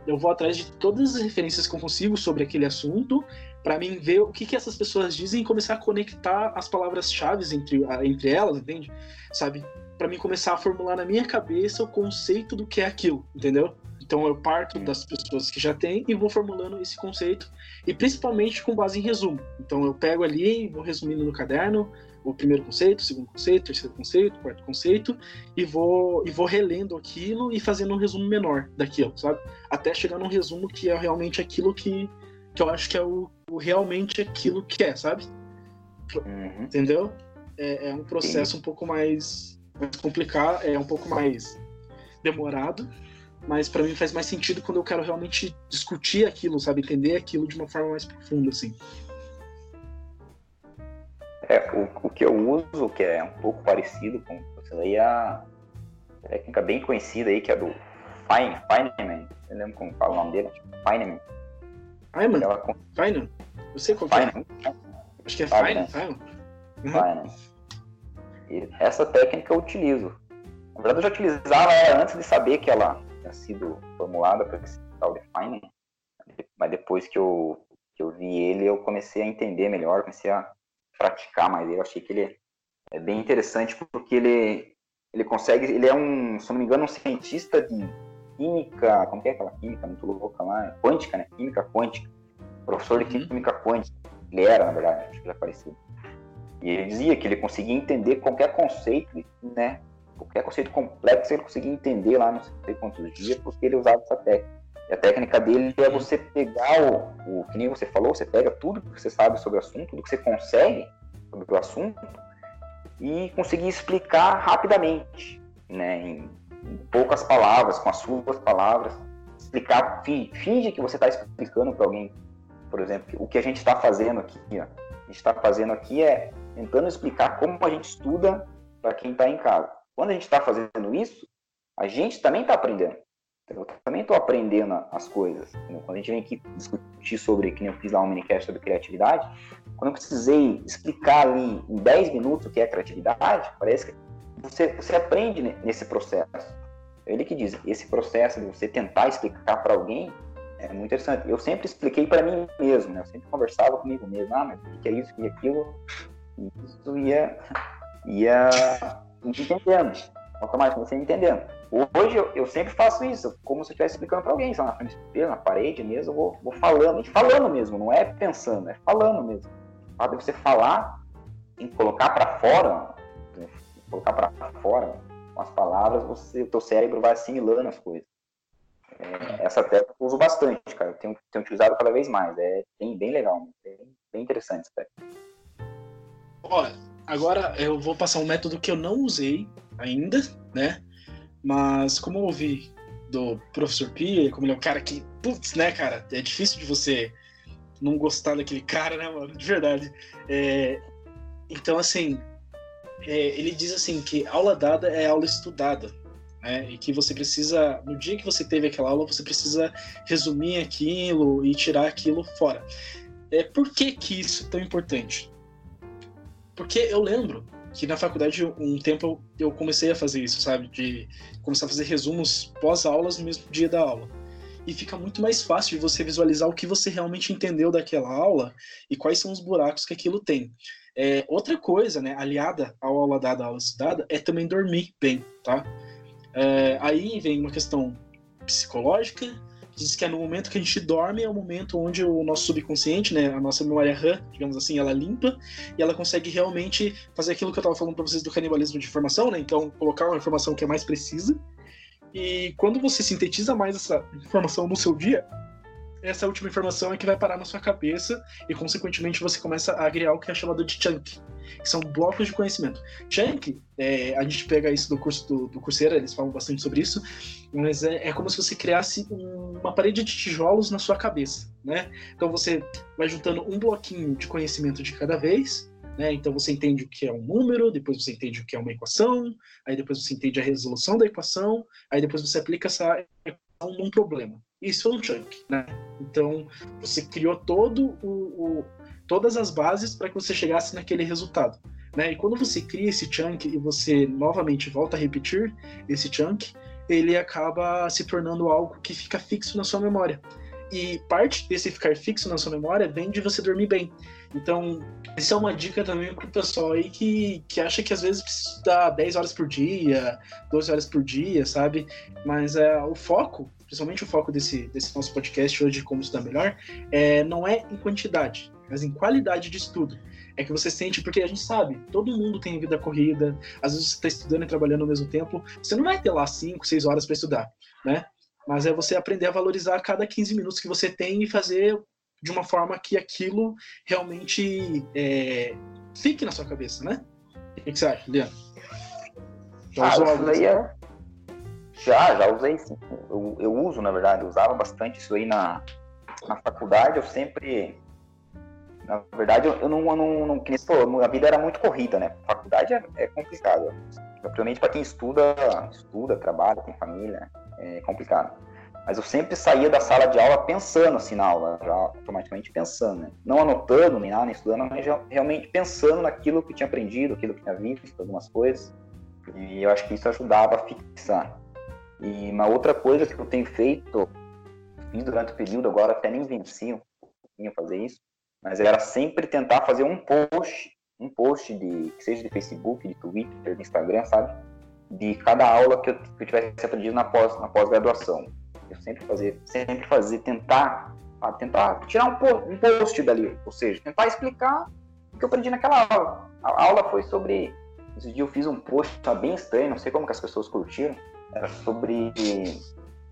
eu vou atrás de todas as referências que eu consigo sobre aquele assunto para mim ver o que, que essas pessoas dizem e começar a conectar as palavras-chave entre, entre elas, entende? Sabe? Para mim começar a formular na minha cabeça o conceito do que é aquilo, entendeu? Então eu parto das pessoas que já têm e vou formulando esse conceito, e principalmente com base em resumo. Então eu pego ali, vou resumindo no caderno o primeiro conceito, o segundo conceito, o terceiro conceito, o quarto conceito, e vou, e vou relendo aquilo e fazendo um resumo menor daquilo, sabe? Até chegar num resumo que é realmente aquilo que, que eu acho que é o, o realmente aquilo que é, sabe? Uhum. Entendeu? É, é, um processo Sim. um pouco mais, mais complicado, é um pouco mais demorado, mas para mim faz mais sentido quando eu quero realmente discutir aquilo, sabe, entender aquilo de uma forma mais profunda, assim. É, o, o que eu uso, que é um pouco parecido com isso é a técnica bem conhecida aí, que é do Fine, Feynman, eu lembro como fala o nome dele, tipo, Feynman. Feynman? Ela... Feynman? Eu sei qual Feynman. é. Acho que é Feynman. Feynman. Uhum. Essa técnica eu utilizo. Na verdade, eu já utilizava ela antes de saber que ela tinha sido formulada para esse tal de Feynman, mas depois que eu, que eu vi ele, eu comecei a entender melhor, comecei a praticar mais ele. Eu achei que ele é bem interessante porque ele, ele consegue, ele é um, se não me engano, um cientista de química, como que é aquela química muito louca lá? Quântica, né? Química quântica. Professor de uhum. química quântica. Ele era, na verdade, acho que já parecido. E ele dizia que ele conseguia entender qualquer conceito, né? Qualquer conceito complexo ele conseguia entender lá não sei quantos dias, porque ele usava essa técnica. E a técnica dele é você pegar o, o que nem você falou, você pega tudo que você sabe sobre o assunto, tudo que você consegue sobre o assunto e conseguir explicar rapidamente, né, em, em poucas palavras, com as suas palavras, explicar, finge que você está explicando para alguém, por exemplo, o que a gente está fazendo aqui, ó. a gente está fazendo aqui é tentando explicar como a gente estuda para quem está em casa. Quando a gente está fazendo isso, a gente também está aprendendo. Eu também estou aprendendo as coisas. Quando a gente vem aqui discutir sobre, que nem eu fiz lá um minicast sobre criatividade, quando eu precisei explicar ali em 10 minutos o que é criatividade, parece que você, você aprende nesse processo. Ele que diz, esse processo de você tentar explicar para alguém é muito interessante. Eu sempre expliquei para mim mesmo, né? Eu sempre conversava comigo mesmo, ah, mas o que é isso, o que é aquilo? E isso ia, ia entendendo, automaticamente você entendendo. Hoje eu, eu, sempre faço isso, como se eu estivesse explicando para alguém, na frente do na parede mesmo, eu vou, vou falando, falando mesmo, não é pensando, é falando mesmo. O fato de você falar, em colocar para fora, né, colocar para fora as palavras, você, o teu cérebro vai assimilando as coisas. É, essa técnica eu uso bastante, cara. Eu tenho, tenho utilizado cada vez mais. É bem, bem legal, bem, bem interessante essa técnica. Olha, agora eu vou passar um método que eu não usei ainda, né? Mas como eu ouvi do professor Pia, como ele é um cara que, putz, né, cara, é difícil de você não gostar daquele cara, né, mano? De verdade. É, então, assim, é, ele diz assim que aula dada é aula estudada. Né? E que você precisa, no dia que você teve aquela aula, você precisa resumir aquilo e tirar aquilo fora. É, por que, que isso é tão importante? Porque eu lembro que na faculdade um tempo eu comecei a fazer isso, sabe? De começar a fazer resumos pós-aulas no mesmo dia da aula. E fica muito mais fácil de você visualizar o que você realmente entendeu daquela aula e quais são os buracos que aquilo tem. É, outra coisa, né, aliada à aula dada, à aula estudada, é também dormir bem, tá? É, aí vem uma questão psicológica, diz que é no momento que a gente dorme é o momento onde o nosso subconsciente, né, a nossa memória RAM, digamos assim, ela limpa e ela consegue realmente fazer aquilo que eu estava falando para vocês do canibalismo de informação, né? Então, colocar uma informação que é mais precisa. E quando você sintetiza mais essa informação no seu dia, essa última informação é que vai parar na sua cabeça e, consequentemente, você começa a criar o que é chamado de chunk, que são blocos de conhecimento. Chunk, é, a gente pega isso do curso do, do eles falam bastante sobre isso, mas é, é como se você criasse um, uma parede de tijolos na sua cabeça, né? Então você vai juntando um bloquinho de conhecimento de cada vez, né? Então você entende o que é um número, depois você entende o que é uma equação, aí depois você entende a resolução da equação, aí depois você aplica essa equação num problema. Isso é um chunk, né? Então, você criou todo o, o todas as bases para que você chegasse naquele resultado. Né? E quando você cria esse chunk e você novamente volta a repetir esse chunk, ele acaba se tornando algo que fica fixo na sua memória. E parte desse ficar fixo na sua memória vem de você dormir bem. Então, isso é uma dica também para o pessoal aí que, que acha que às vezes precisa estudar 10 horas por dia, 12 horas por dia, sabe? Mas é, o foco principalmente o foco desse, desse nosso podcast hoje, como estudar melhor, é, não é em quantidade, mas em qualidade de estudo. É que você sente, porque a gente sabe, todo mundo tem vida corrida, às vezes você está estudando e trabalhando ao mesmo tempo, você não vai ter lá 5, 6 horas para estudar, né? Mas é você aprender a valorizar cada 15 minutos que você tem e fazer de uma forma que aquilo realmente é, fique na sua cabeça, né? O que você acha, Leandro? Ah, isso daí é, já, já usei sim. Eu, eu uso, na verdade, eu usava bastante isso aí na, na faculdade. Eu sempre. Na verdade, eu, eu não, eu não, não. Falou, a vida era muito corrida, né? Faculdade é, é complicado. Principalmente para quem estuda, estuda, trabalha, tem família, é complicado. Mas eu sempre saía da sala de aula pensando assim na aula, já automaticamente pensando, né? Não anotando nem nada, nem estudando, mas realmente pensando naquilo que tinha aprendido, aquilo que tinha visto, algumas coisas. E eu acho que isso ajudava a fixar. E uma outra coisa que eu tenho feito, fiz durante o período, agora até nem venci um pouquinho fazer isso, mas era sempre tentar fazer um post, um post de, que seja de Facebook, de Twitter, de Instagram, sabe? De cada aula que eu, que eu tivesse aprendido na pós na pós-graduação. Eu sempre fazer, sempre fazer, tentar, tentar tirar um, post, um post dali, ou seja, tentar explicar o que eu aprendi naquela aula. A aula foi sobre esse dia eu fiz um post tá bem estranho, não sei como que as pessoas curtiram. Era sobre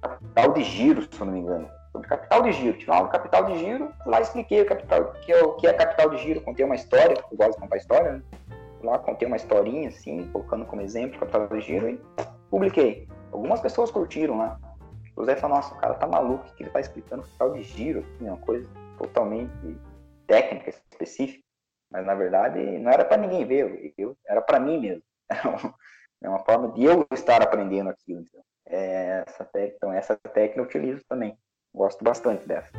capital de giro, se eu não me engano. Sobre capital de giro. Tinha aula capital de giro, lá expliquei o capital, que é o que é capital de giro, contei uma história, eu gosto de contar história, né? Lá contei uma historinha, assim, colocando como exemplo capital de giro e publiquei. Algumas pessoas curtiram lá. O Zé falou, nossa, o cara tá maluco, que ele tá explicando capital de giro, assim, uma coisa totalmente técnica, específica. Mas na verdade não era para ninguém ver, eu, era para mim mesmo. É uma forma de eu estar aprendendo aquilo. Então, é, essa técnica, então, essa técnica eu utilizo também. Gosto bastante dessa.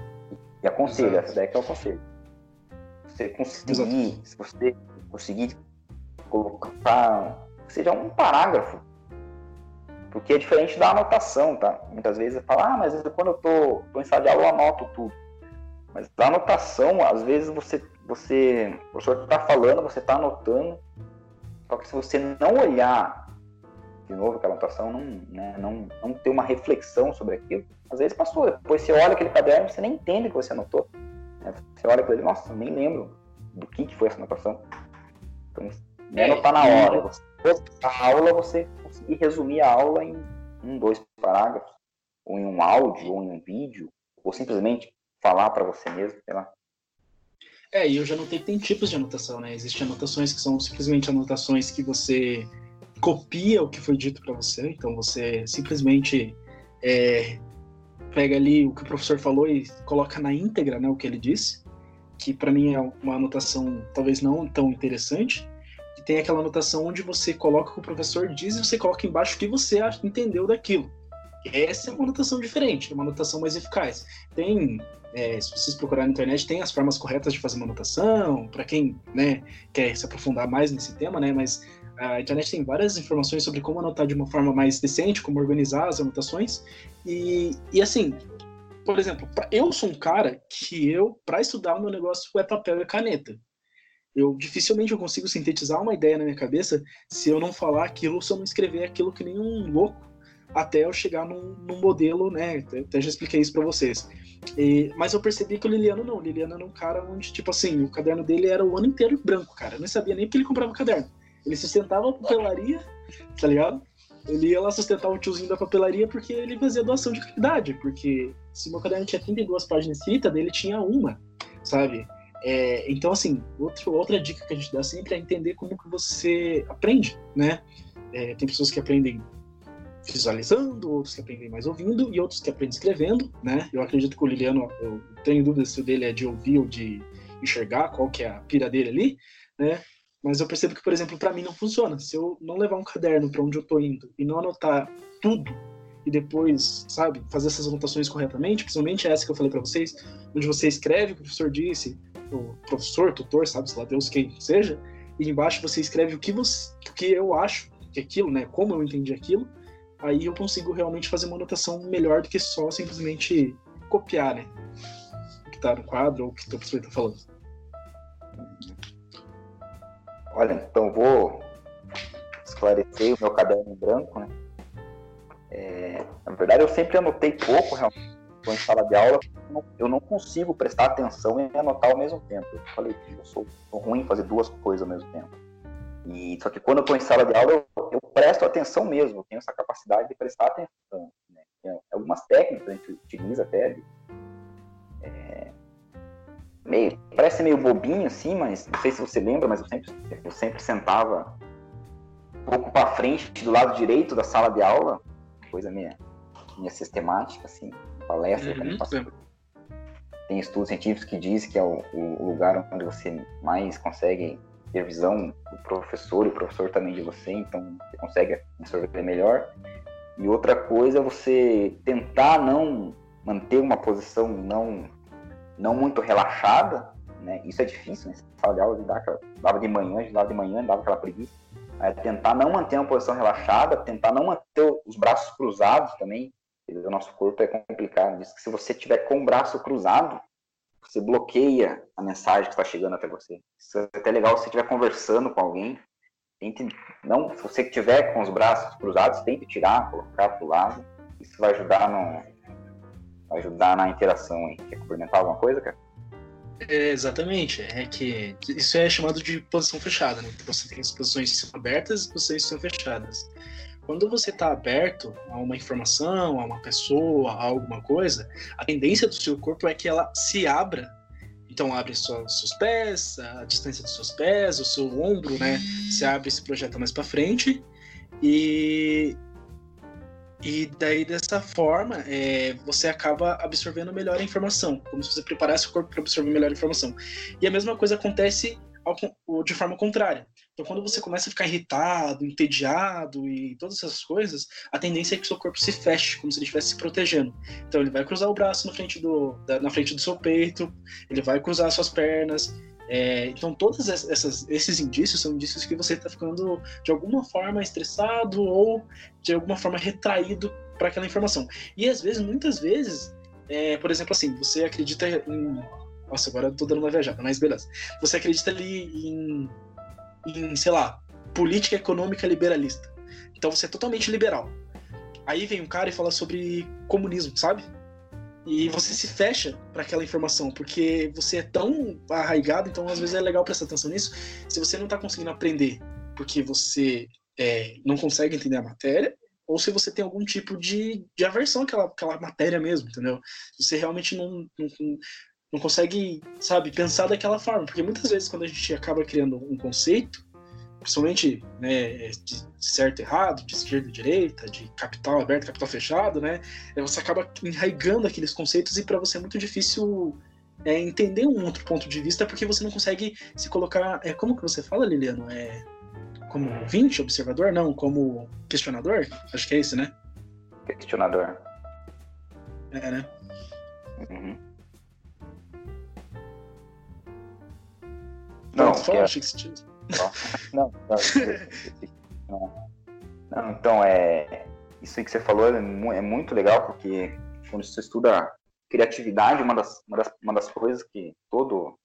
E aconselho, Exato. essa técnica eu aconselho. Você conseguir, Exato. se você conseguir colocar, seja um parágrafo, porque é diferente da anotação, tá? Muitas vezes você fala, ah, mas quando eu tô, tô em sala de aula eu anoto tudo. Mas a anotação, às vezes você, você, o professor está falando, você está anotando, só que se você não olhar de novo aquela anotação, não, né, não, não ter uma reflexão sobre aquilo, às vezes passou. Depois você olha aquele caderno, você nem entende o que você anotou. Né? Você olha para ele, nossa, nem lembro do que, que foi essa anotação. Então, é, anotar na hora. Você, a aula, você conseguir resumir a aula em um, dois parágrafos, ou em um áudio, ou em um vídeo, ou simplesmente falar para você mesmo, sei lá. É, e eu já notei que tem tipos de anotação, né? Existem anotações que são simplesmente anotações que você copia o que foi dito para você, então você simplesmente é, pega ali o que o professor falou e coloca na íntegra, né, o que ele disse, que para mim é uma anotação talvez não tão interessante. E tem aquela anotação onde você coloca o que o professor diz e você coloca embaixo o que você entendeu daquilo. Essa é uma anotação diferente, é uma anotação mais eficaz. Tem é, se vocês procurarem na internet, tem as formas corretas de fazer uma anotação, para quem né, quer se aprofundar mais nesse tema, né? Mas a internet tem várias informações sobre como anotar de uma forma mais decente, como organizar as anotações. E, e assim, por exemplo, eu sou um cara que eu, para estudar, o meu negócio é papel e caneta. Eu dificilmente eu consigo sintetizar uma ideia na minha cabeça se eu não falar aquilo, se eu não escrever aquilo que nem um louco até eu chegar num, num modelo, né? Até já expliquei isso para vocês. E, mas eu percebi que o Liliano não. O Liliano era um cara onde, tipo assim, o caderno dele era o ano inteiro branco, cara. Eu não sabia nem porque ele comprava caderno. Ele sustentava a papelaria, tá ligado? Ele ia lá sustentar o tiozinho da papelaria porque ele fazia doação de caridade. Porque se meu caderno tinha 32 páginas escritas, dele tinha uma, sabe? É, então, assim, outro, outra dica que a gente dá sempre é entender como que você aprende, né? É, tem pessoas que aprendem visualizando, outros que aprendem mais ouvindo e outros que aprendem escrevendo, né? Eu acredito que o Liliano, eu tenho dúvida se o dele é de ouvir ou de enxergar, qual que é a pira dele ali, né? Mas eu percebo que, por exemplo, para mim não funciona. Se eu não levar um caderno para onde eu tô indo e não anotar tudo e depois, sabe, fazer essas anotações corretamente, principalmente essa que eu falei para vocês, onde você escreve o que o professor disse, o professor, tutor, sabe, se lá Deus quem seja, e embaixo você escreve o que você, o que eu acho que é aquilo, né, como eu entendi aquilo, aí eu consigo realmente fazer uma anotação melhor do que só simplesmente copiar, né? O que está no quadro ou o que o professor está falando. Olha, então vou esclarecer o meu caderno em branco, né? É, na verdade, eu sempre anotei pouco, realmente, quando em sala de aula, eu não consigo prestar atenção e anotar ao mesmo tempo. Eu falei, eu sou, ruim em fazer duas coisas ao mesmo tempo. E, só que quando eu estou em sala de aula, eu, eu, presto atenção mesmo, eu tenho essa capacidade de prestar atenção. Né? Algumas técnicas que a gente utiliza até. É, meio, parece meio bobinho assim, mas não sei se você lembra, mas eu sempre, eu sempre sentava um pouco para frente, do lado direito da sala de aula, coisa minha, minha sistemática, assim, palestra. Uhum, tem estudos científicos que dizem que é o, o lugar onde você mais consegue ter visão do professor e o professor também de você, então você consegue absorver melhor. E outra coisa é você tentar não manter uma posição não não muito relaxada, né? Isso é difícil, né? Fala de aula de dar dava de manhã, de dava de manhã, dava aquela preguiça. É tentar não manter uma posição relaxada, tentar não manter os braços cruzados também. O nosso corpo é complicado. Diz que se você tiver com o braço cruzado, você bloqueia a mensagem que está chegando até você. Isso é até legal se você estiver conversando com alguém. Tente, não, se você estiver com os braços cruzados, tente tirar, colocar para o lado. Isso vai ajudar no, ajudar na interação aí. Quer comentar alguma coisa, cara? É, exatamente. É que isso é chamado de posição fechada, né? Você tem as posições abertas e posições fechadas. Quando você está aberto a uma informação, a uma pessoa, a alguma coisa, a tendência do seu corpo é que ela se abra. Então abre sua, seus pés, a distância dos seus pés, o seu ombro, né? Se abre e se projeta mais para frente. E e daí, dessa forma, é, você acaba absorvendo melhor a informação, como se você preparasse o corpo para absorver melhor a informação. E a mesma coisa acontece ao, de forma contrária. Então, quando você começa a ficar irritado, entediado e todas essas coisas, a tendência é que seu corpo se feche, como se ele estivesse se protegendo. Então, ele vai cruzar o braço na frente do, na frente do seu peito, ele vai cruzar as suas pernas, é, então, todos esses indícios são indícios que você está ficando de alguma forma estressado ou de alguma forma retraído para aquela informação. E às vezes, muitas vezes, é, por exemplo, assim, você acredita em. Nossa, agora eu tô dando uma viajada, mas beleza. Você acredita ali em, em, sei lá, política econômica liberalista. Então você é totalmente liberal. Aí vem um cara e fala sobre comunismo, sabe? E você se fecha para aquela informação, porque você é tão arraigado, então às vezes é legal prestar atenção nisso. Se você não está conseguindo aprender porque você é, não consegue entender a matéria, ou se você tem algum tipo de, de aversão àquela, àquela matéria mesmo, entendeu? Você realmente não, não, não consegue, sabe, pensar daquela forma. Porque muitas vezes quando a gente acaba criando um conceito, principalmente né, de certo e errado, de esquerda e direita, de capital aberto, capital fechado, né? É, você acaba enraigando aqueles conceitos e para você é muito difícil é, entender um outro ponto de vista porque você não consegue se colocar. É, como que você fala, Liliano? É, como ouvinte, observador? Não, como questionador? Acho que é isso, né? Questionador. É, né? Uhum. Não, não, fala, é... achei que você não, não, não, então é isso aí que você falou é, é muito legal porque quando você estuda criatividade, uma das, uma das, uma das coisas que todo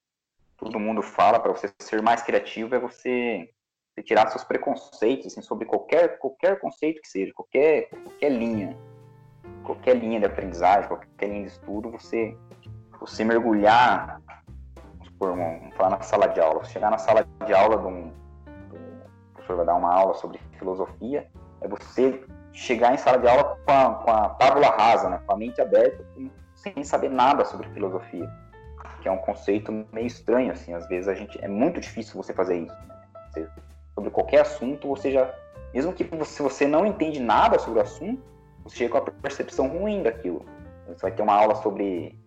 todo mundo fala para você ser mais criativo é você, você tirar seus preconceitos assim, sobre qualquer qualquer conceito que seja, qualquer qualquer linha, qualquer linha de aprendizagem, qualquer linha de estudo, você você mergulhar por um, falar na sala de aula, você chegar na sala de aula de um, de um professor vai dar uma aula sobre filosofia, é você chegar em sala de aula com a, com a tábula rasa, né, com a mente aberta, sem saber nada sobre filosofia, que é um conceito meio estranho, assim, às vezes a gente, é muito difícil você fazer isso, né? você, sobre qualquer assunto, você já, mesmo que se você não entende nada sobre o assunto, você chega com a percepção ruim daquilo. Você vai ter uma aula sobre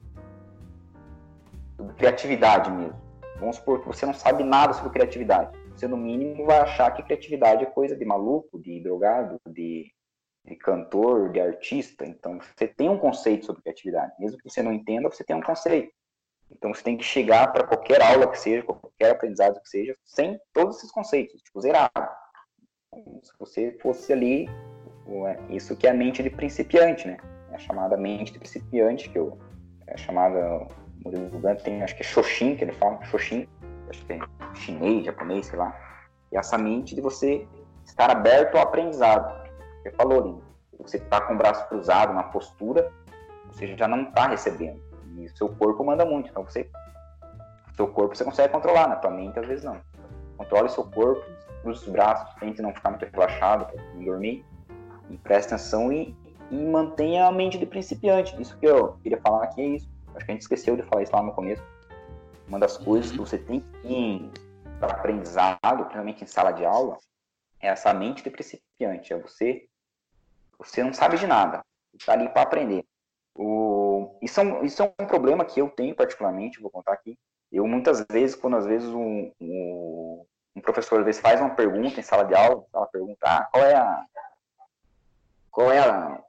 criatividade mesmo. Vamos supor que você não sabe nada sobre criatividade. Você, no mínimo, vai achar que criatividade é coisa de maluco, de drogado, de, de cantor, de artista. Então, você tem um conceito sobre criatividade. Mesmo que você não entenda, você tem um conceito. Então, você tem que chegar para qualquer aula que seja, qualquer aprendizado que seja, sem todos esses conceitos, tipo, zerado. Se você fosse ali, isso que é a mente de principiante, né? É a chamada mente de principiante, que eu, é chamada Murilo Gant tem, acho que é Shoshin, que ele fala, Shoshin, acho que é chinês, japonês, sei lá. E essa mente de você estar aberto ao aprendizado. Você falou ali, você está com o braço cruzado na postura, você já não está recebendo. E o seu corpo manda muito. Então você, seu corpo você consegue controlar, na né? tua mente às vezes não. Controle seu corpo, cruze os braços, tente não ficar muito relaxado, dormir. E preste atenção e, e mantenha a mente de principiante. Isso que eu queria falar aqui é isso Acho que a gente esqueceu de falar isso lá no começo. Uma das coisas que você tem que para aprendizado, principalmente em sala de aula, é essa mente de principiante. É você, você não sabe de nada, está ali para aprender. O, isso, é um, isso é um problema que eu tenho particularmente, vou contar aqui. Eu muitas vezes, quando às vezes um, um, um professor às vezes faz uma pergunta em sala de aula, ela pergunta ah, qual é a qual é a,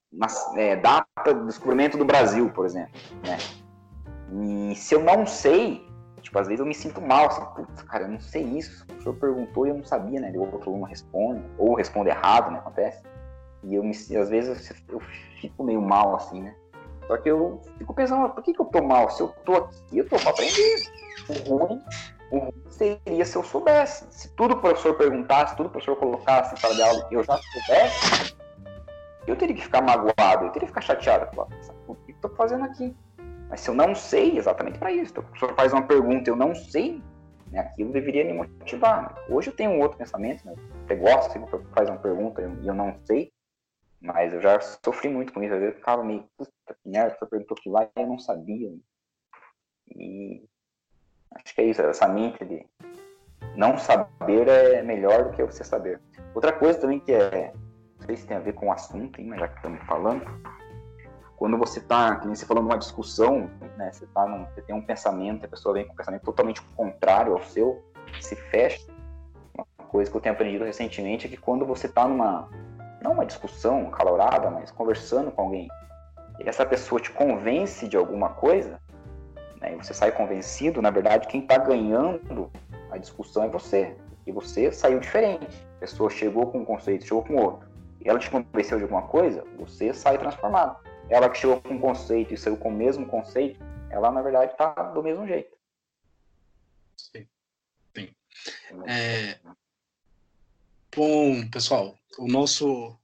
é, data do descobrimento do Brasil, por exemplo, né? E se eu não sei, tipo, às vezes eu me sinto mal, assim, putz, cara, eu não sei isso. O professor perguntou e eu não sabia, né? O outro aluno responde, ou responde errado, né? Acontece. E eu me, às vezes eu fico meio mal, assim, né? Só que eu fico pensando, por que, que eu tô mal? Se eu tô aqui, eu tô pra aprender. O ruim, o ruim seria se eu soubesse. Se tudo o professor perguntasse, tudo o professor colocasse sala de aula eu já soubesse, eu teria que ficar magoado, eu teria que ficar chateado. Falar, o que eu tô fazendo aqui? Mas se eu não sei, exatamente para isso. Então, a pessoa faz uma pergunta, eu não sei, né, aquilo deveria me motivar. Né? Hoje eu tenho um outro pensamento, né? gosta, você faz uma pergunta e eu não sei, mas eu já sofri muito com isso. Às vezes eu ficava meio, puta que merda, você perguntou aquilo lá e eu não sabia. E acho que é isso, essa mente de não saber é melhor do que você saber. Outra coisa também que é, não sei se tem a ver com o assunto, hein, mas já que estamos falando, quando você está, como você falou, numa discussão, né, você, tá num, você tem um pensamento, a pessoa vem com um pensamento totalmente contrário ao seu, se fecha. Uma coisa que eu tenho aprendido recentemente é que quando você está numa, não uma discussão calorada, mas conversando com alguém, e essa pessoa te convence de alguma coisa, né, e você sai convencido, na verdade, quem está ganhando a discussão é você. E você saiu diferente. A pessoa chegou com um conceito, chegou com outro. E ela te convenceu de alguma coisa, você sai transformado. Ela que chegou com um conceito e saiu com o mesmo conceito, ela na verdade está do mesmo jeito. Sim. Sim. É... Bom, pessoal, o nosso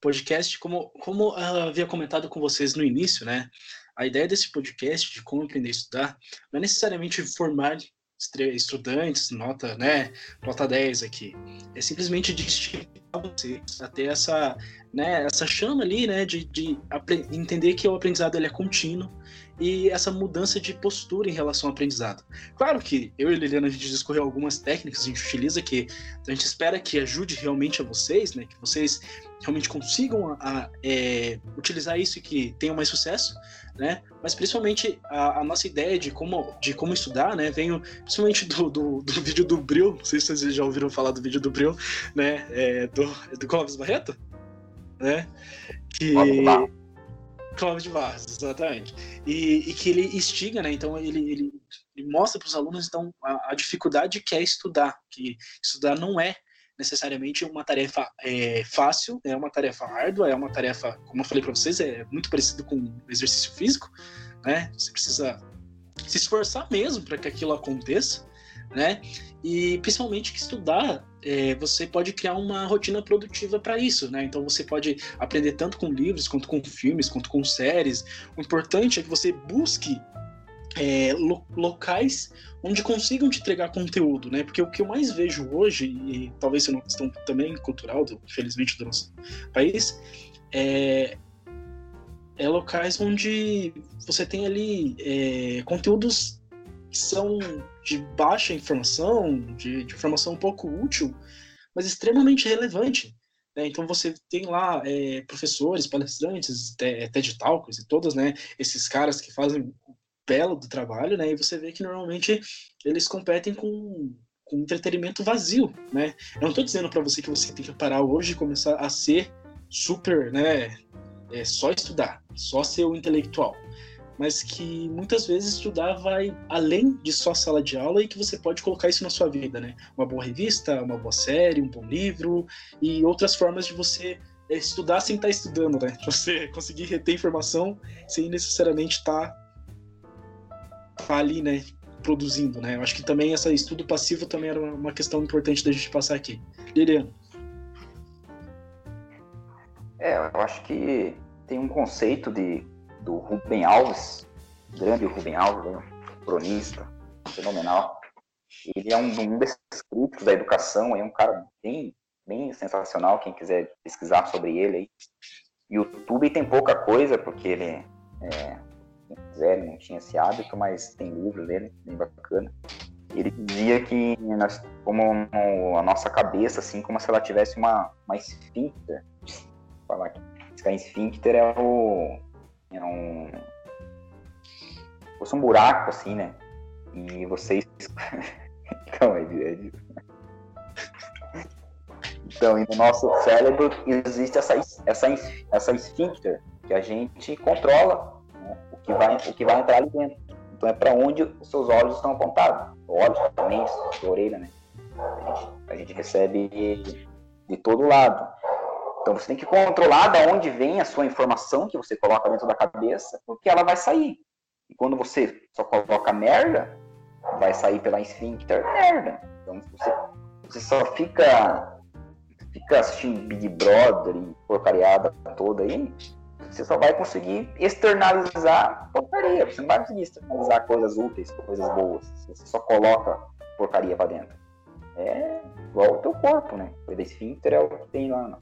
podcast, como, como havia comentado com vocês no início, né? A ideia desse podcast de como aprender a estudar não é necessariamente formar estudantes, nota, né, nota 10 aqui. É simplesmente de estimular vocês a ter essa, né, essa chama ali, né, de, de entender que o aprendizado ele é contínuo e essa mudança de postura em relação ao aprendizado. Claro que eu e Liliana a gente discorreu algumas técnicas, a gente utiliza que a gente espera que ajude realmente a vocês, né, que vocês realmente consigam a, a é, utilizar isso e que tenham mais sucesso, né? Mas principalmente a, a, nossa ideia de como, de como estudar, né? Veio principalmente do, do, do, vídeo do Bril, não sei se vocês já ouviram falar do vídeo do Bril, né? É, do, do Clóvis Barreto, né? Que... Clóvis de Barros, exatamente. E, e, que ele instiga, né? Então ele, ele, ele mostra para os alunos então a, a, dificuldade que é estudar, que estudar não é necessariamente uma tarefa é, fácil, é uma tarefa árdua, é uma tarefa, como eu falei para vocês, é muito parecido com exercício físico, né? Você precisa se esforçar mesmo para que aquilo aconteça, né? E principalmente que estudar, é, você pode criar uma rotina produtiva para isso, né? Então você pode aprender tanto com livros, quanto com filmes, quanto com séries. O importante é que você busque é, lo locais onde consigam te entregar conteúdo, né? Porque o que eu mais vejo hoje, e talvez seja uma questão também cultural, do, infelizmente, do nosso país, é, é locais onde você tem ali é, conteúdos que são de baixa informação, de, de informação um pouco útil, mas extremamente relevante. Né? Então você tem lá é, professores, palestrantes, TED Talkers e todos, né? Esses caras que fazem belo do trabalho, né? E você vê que normalmente eles competem com, com entretenimento vazio, né? Eu não estou dizendo para você que você tem que parar hoje e começar a ser super, né? É só estudar, só ser o intelectual, mas que muitas vezes estudar vai além de só sala de aula e que você pode colocar isso na sua vida, né? Uma boa revista, uma boa série, um bom livro e outras formas de você estudar sem estar tá estudando, né? Você conseguir reter informação sem necessariamente estar tá ali, né, produzindo, né? Eu acho que também esse estudo passivo também era uma questão importante da gente passar aqui. Liliano. É, eu acho que tem um conceito de, do Rubem Alves, grande Rubem Alves, né, cronista fenomenal. Ele é um, um desses críticos da educação, é um cara bem, bem sensacional, quem quiser pesquisar sobre ele aí. YouTube tem pouca coisa, porque ele é, quiser, não tinha esse hábito, mas tem livro dele, bem bacana. Ele dizia que nós, como a nossa cabeça, assim, como se ela tivesse uma, uma esfíncter. Falar aqui. Esse esfíncter é o. É um. Fosse um buraco, assim, né? E vocês. então, é, é Então, no nosso cérebro existe essa, essa, essa esfíncter que a gente controla que vai, o que vai entrar ali dentro. Então é para onde os seus olhos estão apontados. Olhos, mente, orelha, né? A gente, a gente recebe de, de todo lado. Então você tem que controlar da onde vem a sua informação que você coloca dentro da cabeça, porque ela vai sair. E quando você só coloca merda, vai sair pela esfíncter merda. Então você, você só fica, fica assistindo Big Brother e porcariada toda aí, você só vai conseguir externalizar porcaria. Você não vai conseguir externalizar coisas úteis, coisas boas. Você só coloca porcaria para dentro. É igual o teu corpo, né? O esfíncter é o que tem lá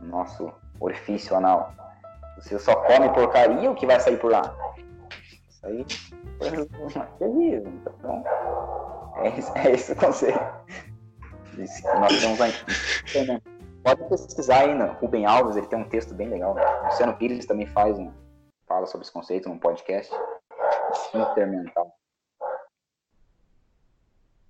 no nosso orifício anal. Você só come porcaria, o que vai sair por lá? Isso aí coisas terríveis. Então, é, é esse o conceito. Nós temos aí. Pode pesquisar aí, no Rubem Alves, ele tem um texto bem legal. O Luciano Pires também faz um, fala sobre esse conceito num podcast. Esfíncter mental.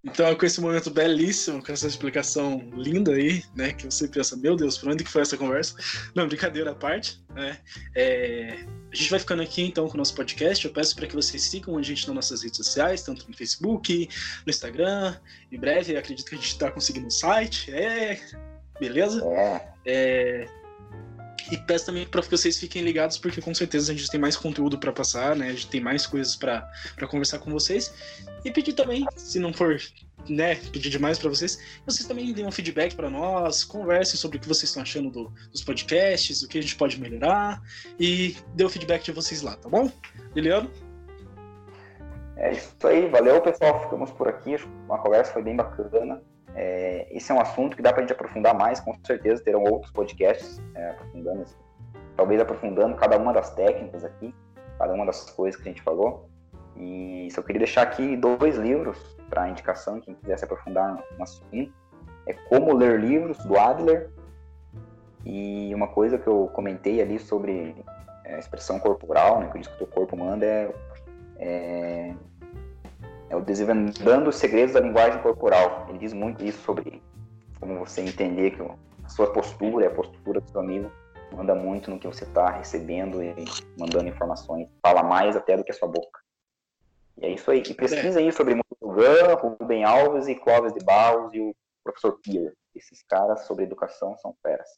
Então, com esse momento belíssimo, com essa explicação linda aí, né, que você pensa, meu Deus, por onde que foi essa conversa? Não, brincadeira à parte, né? É, a gente vai ficando aqui então com o nosso podcast. Eu peço para que vocês sigam a gente nas nossas redes sociais, tanto no Facebook, no Instagram. Em breve, acredito que a gente está conseguindo um site. É, beleza? É. é e peço também para que vocês fiquem ligados, porque com certeza a gente tem mais conteúdo para passar, né? A gente tem mais coisas para conversar com vocês. E pedir também, se não for né, pedir demais para vocês, vocês também deem um feedback para nós, conversem sobre o que vocês estão achando do, dos podcasts, o que a gente pode melhorar e dê o feedback de vocês lá, tá bom? Liliano? É isso aí, valeu pessoal, ficamos por aqui, a conversa foi bem bacana. É, esse é um assunto que dá para a gente aprofundar mais, com certeza terão outros podcasts é, aprofundando, assim, talvez aprofundando cada uma das técnicas aqui, cada uma das coisas que a gente falou. E só queria deixar aqui dois livros para indicação, quem quiser se aprofundar no assunto. É Como Ler Livros, do Adler. E uma coisa que eu comentei ali sobre é, a expressão corporal, né, que eu disse que o teu corpo manda, é, é é o Desvendando os Segredos da Linguagem Corporal. Ele diz muito isso sobre como você entender que a sua postura, a postura do seu amigo, manda muito no que você está recebendo e mandando informações. Fala mais até do que a sua boca. E é isso aí. E pesquisa aí sobre Murugan, Rubem Alves e Clóvis de Barros e o professor Pierre. Esses caras sobre educação são feras.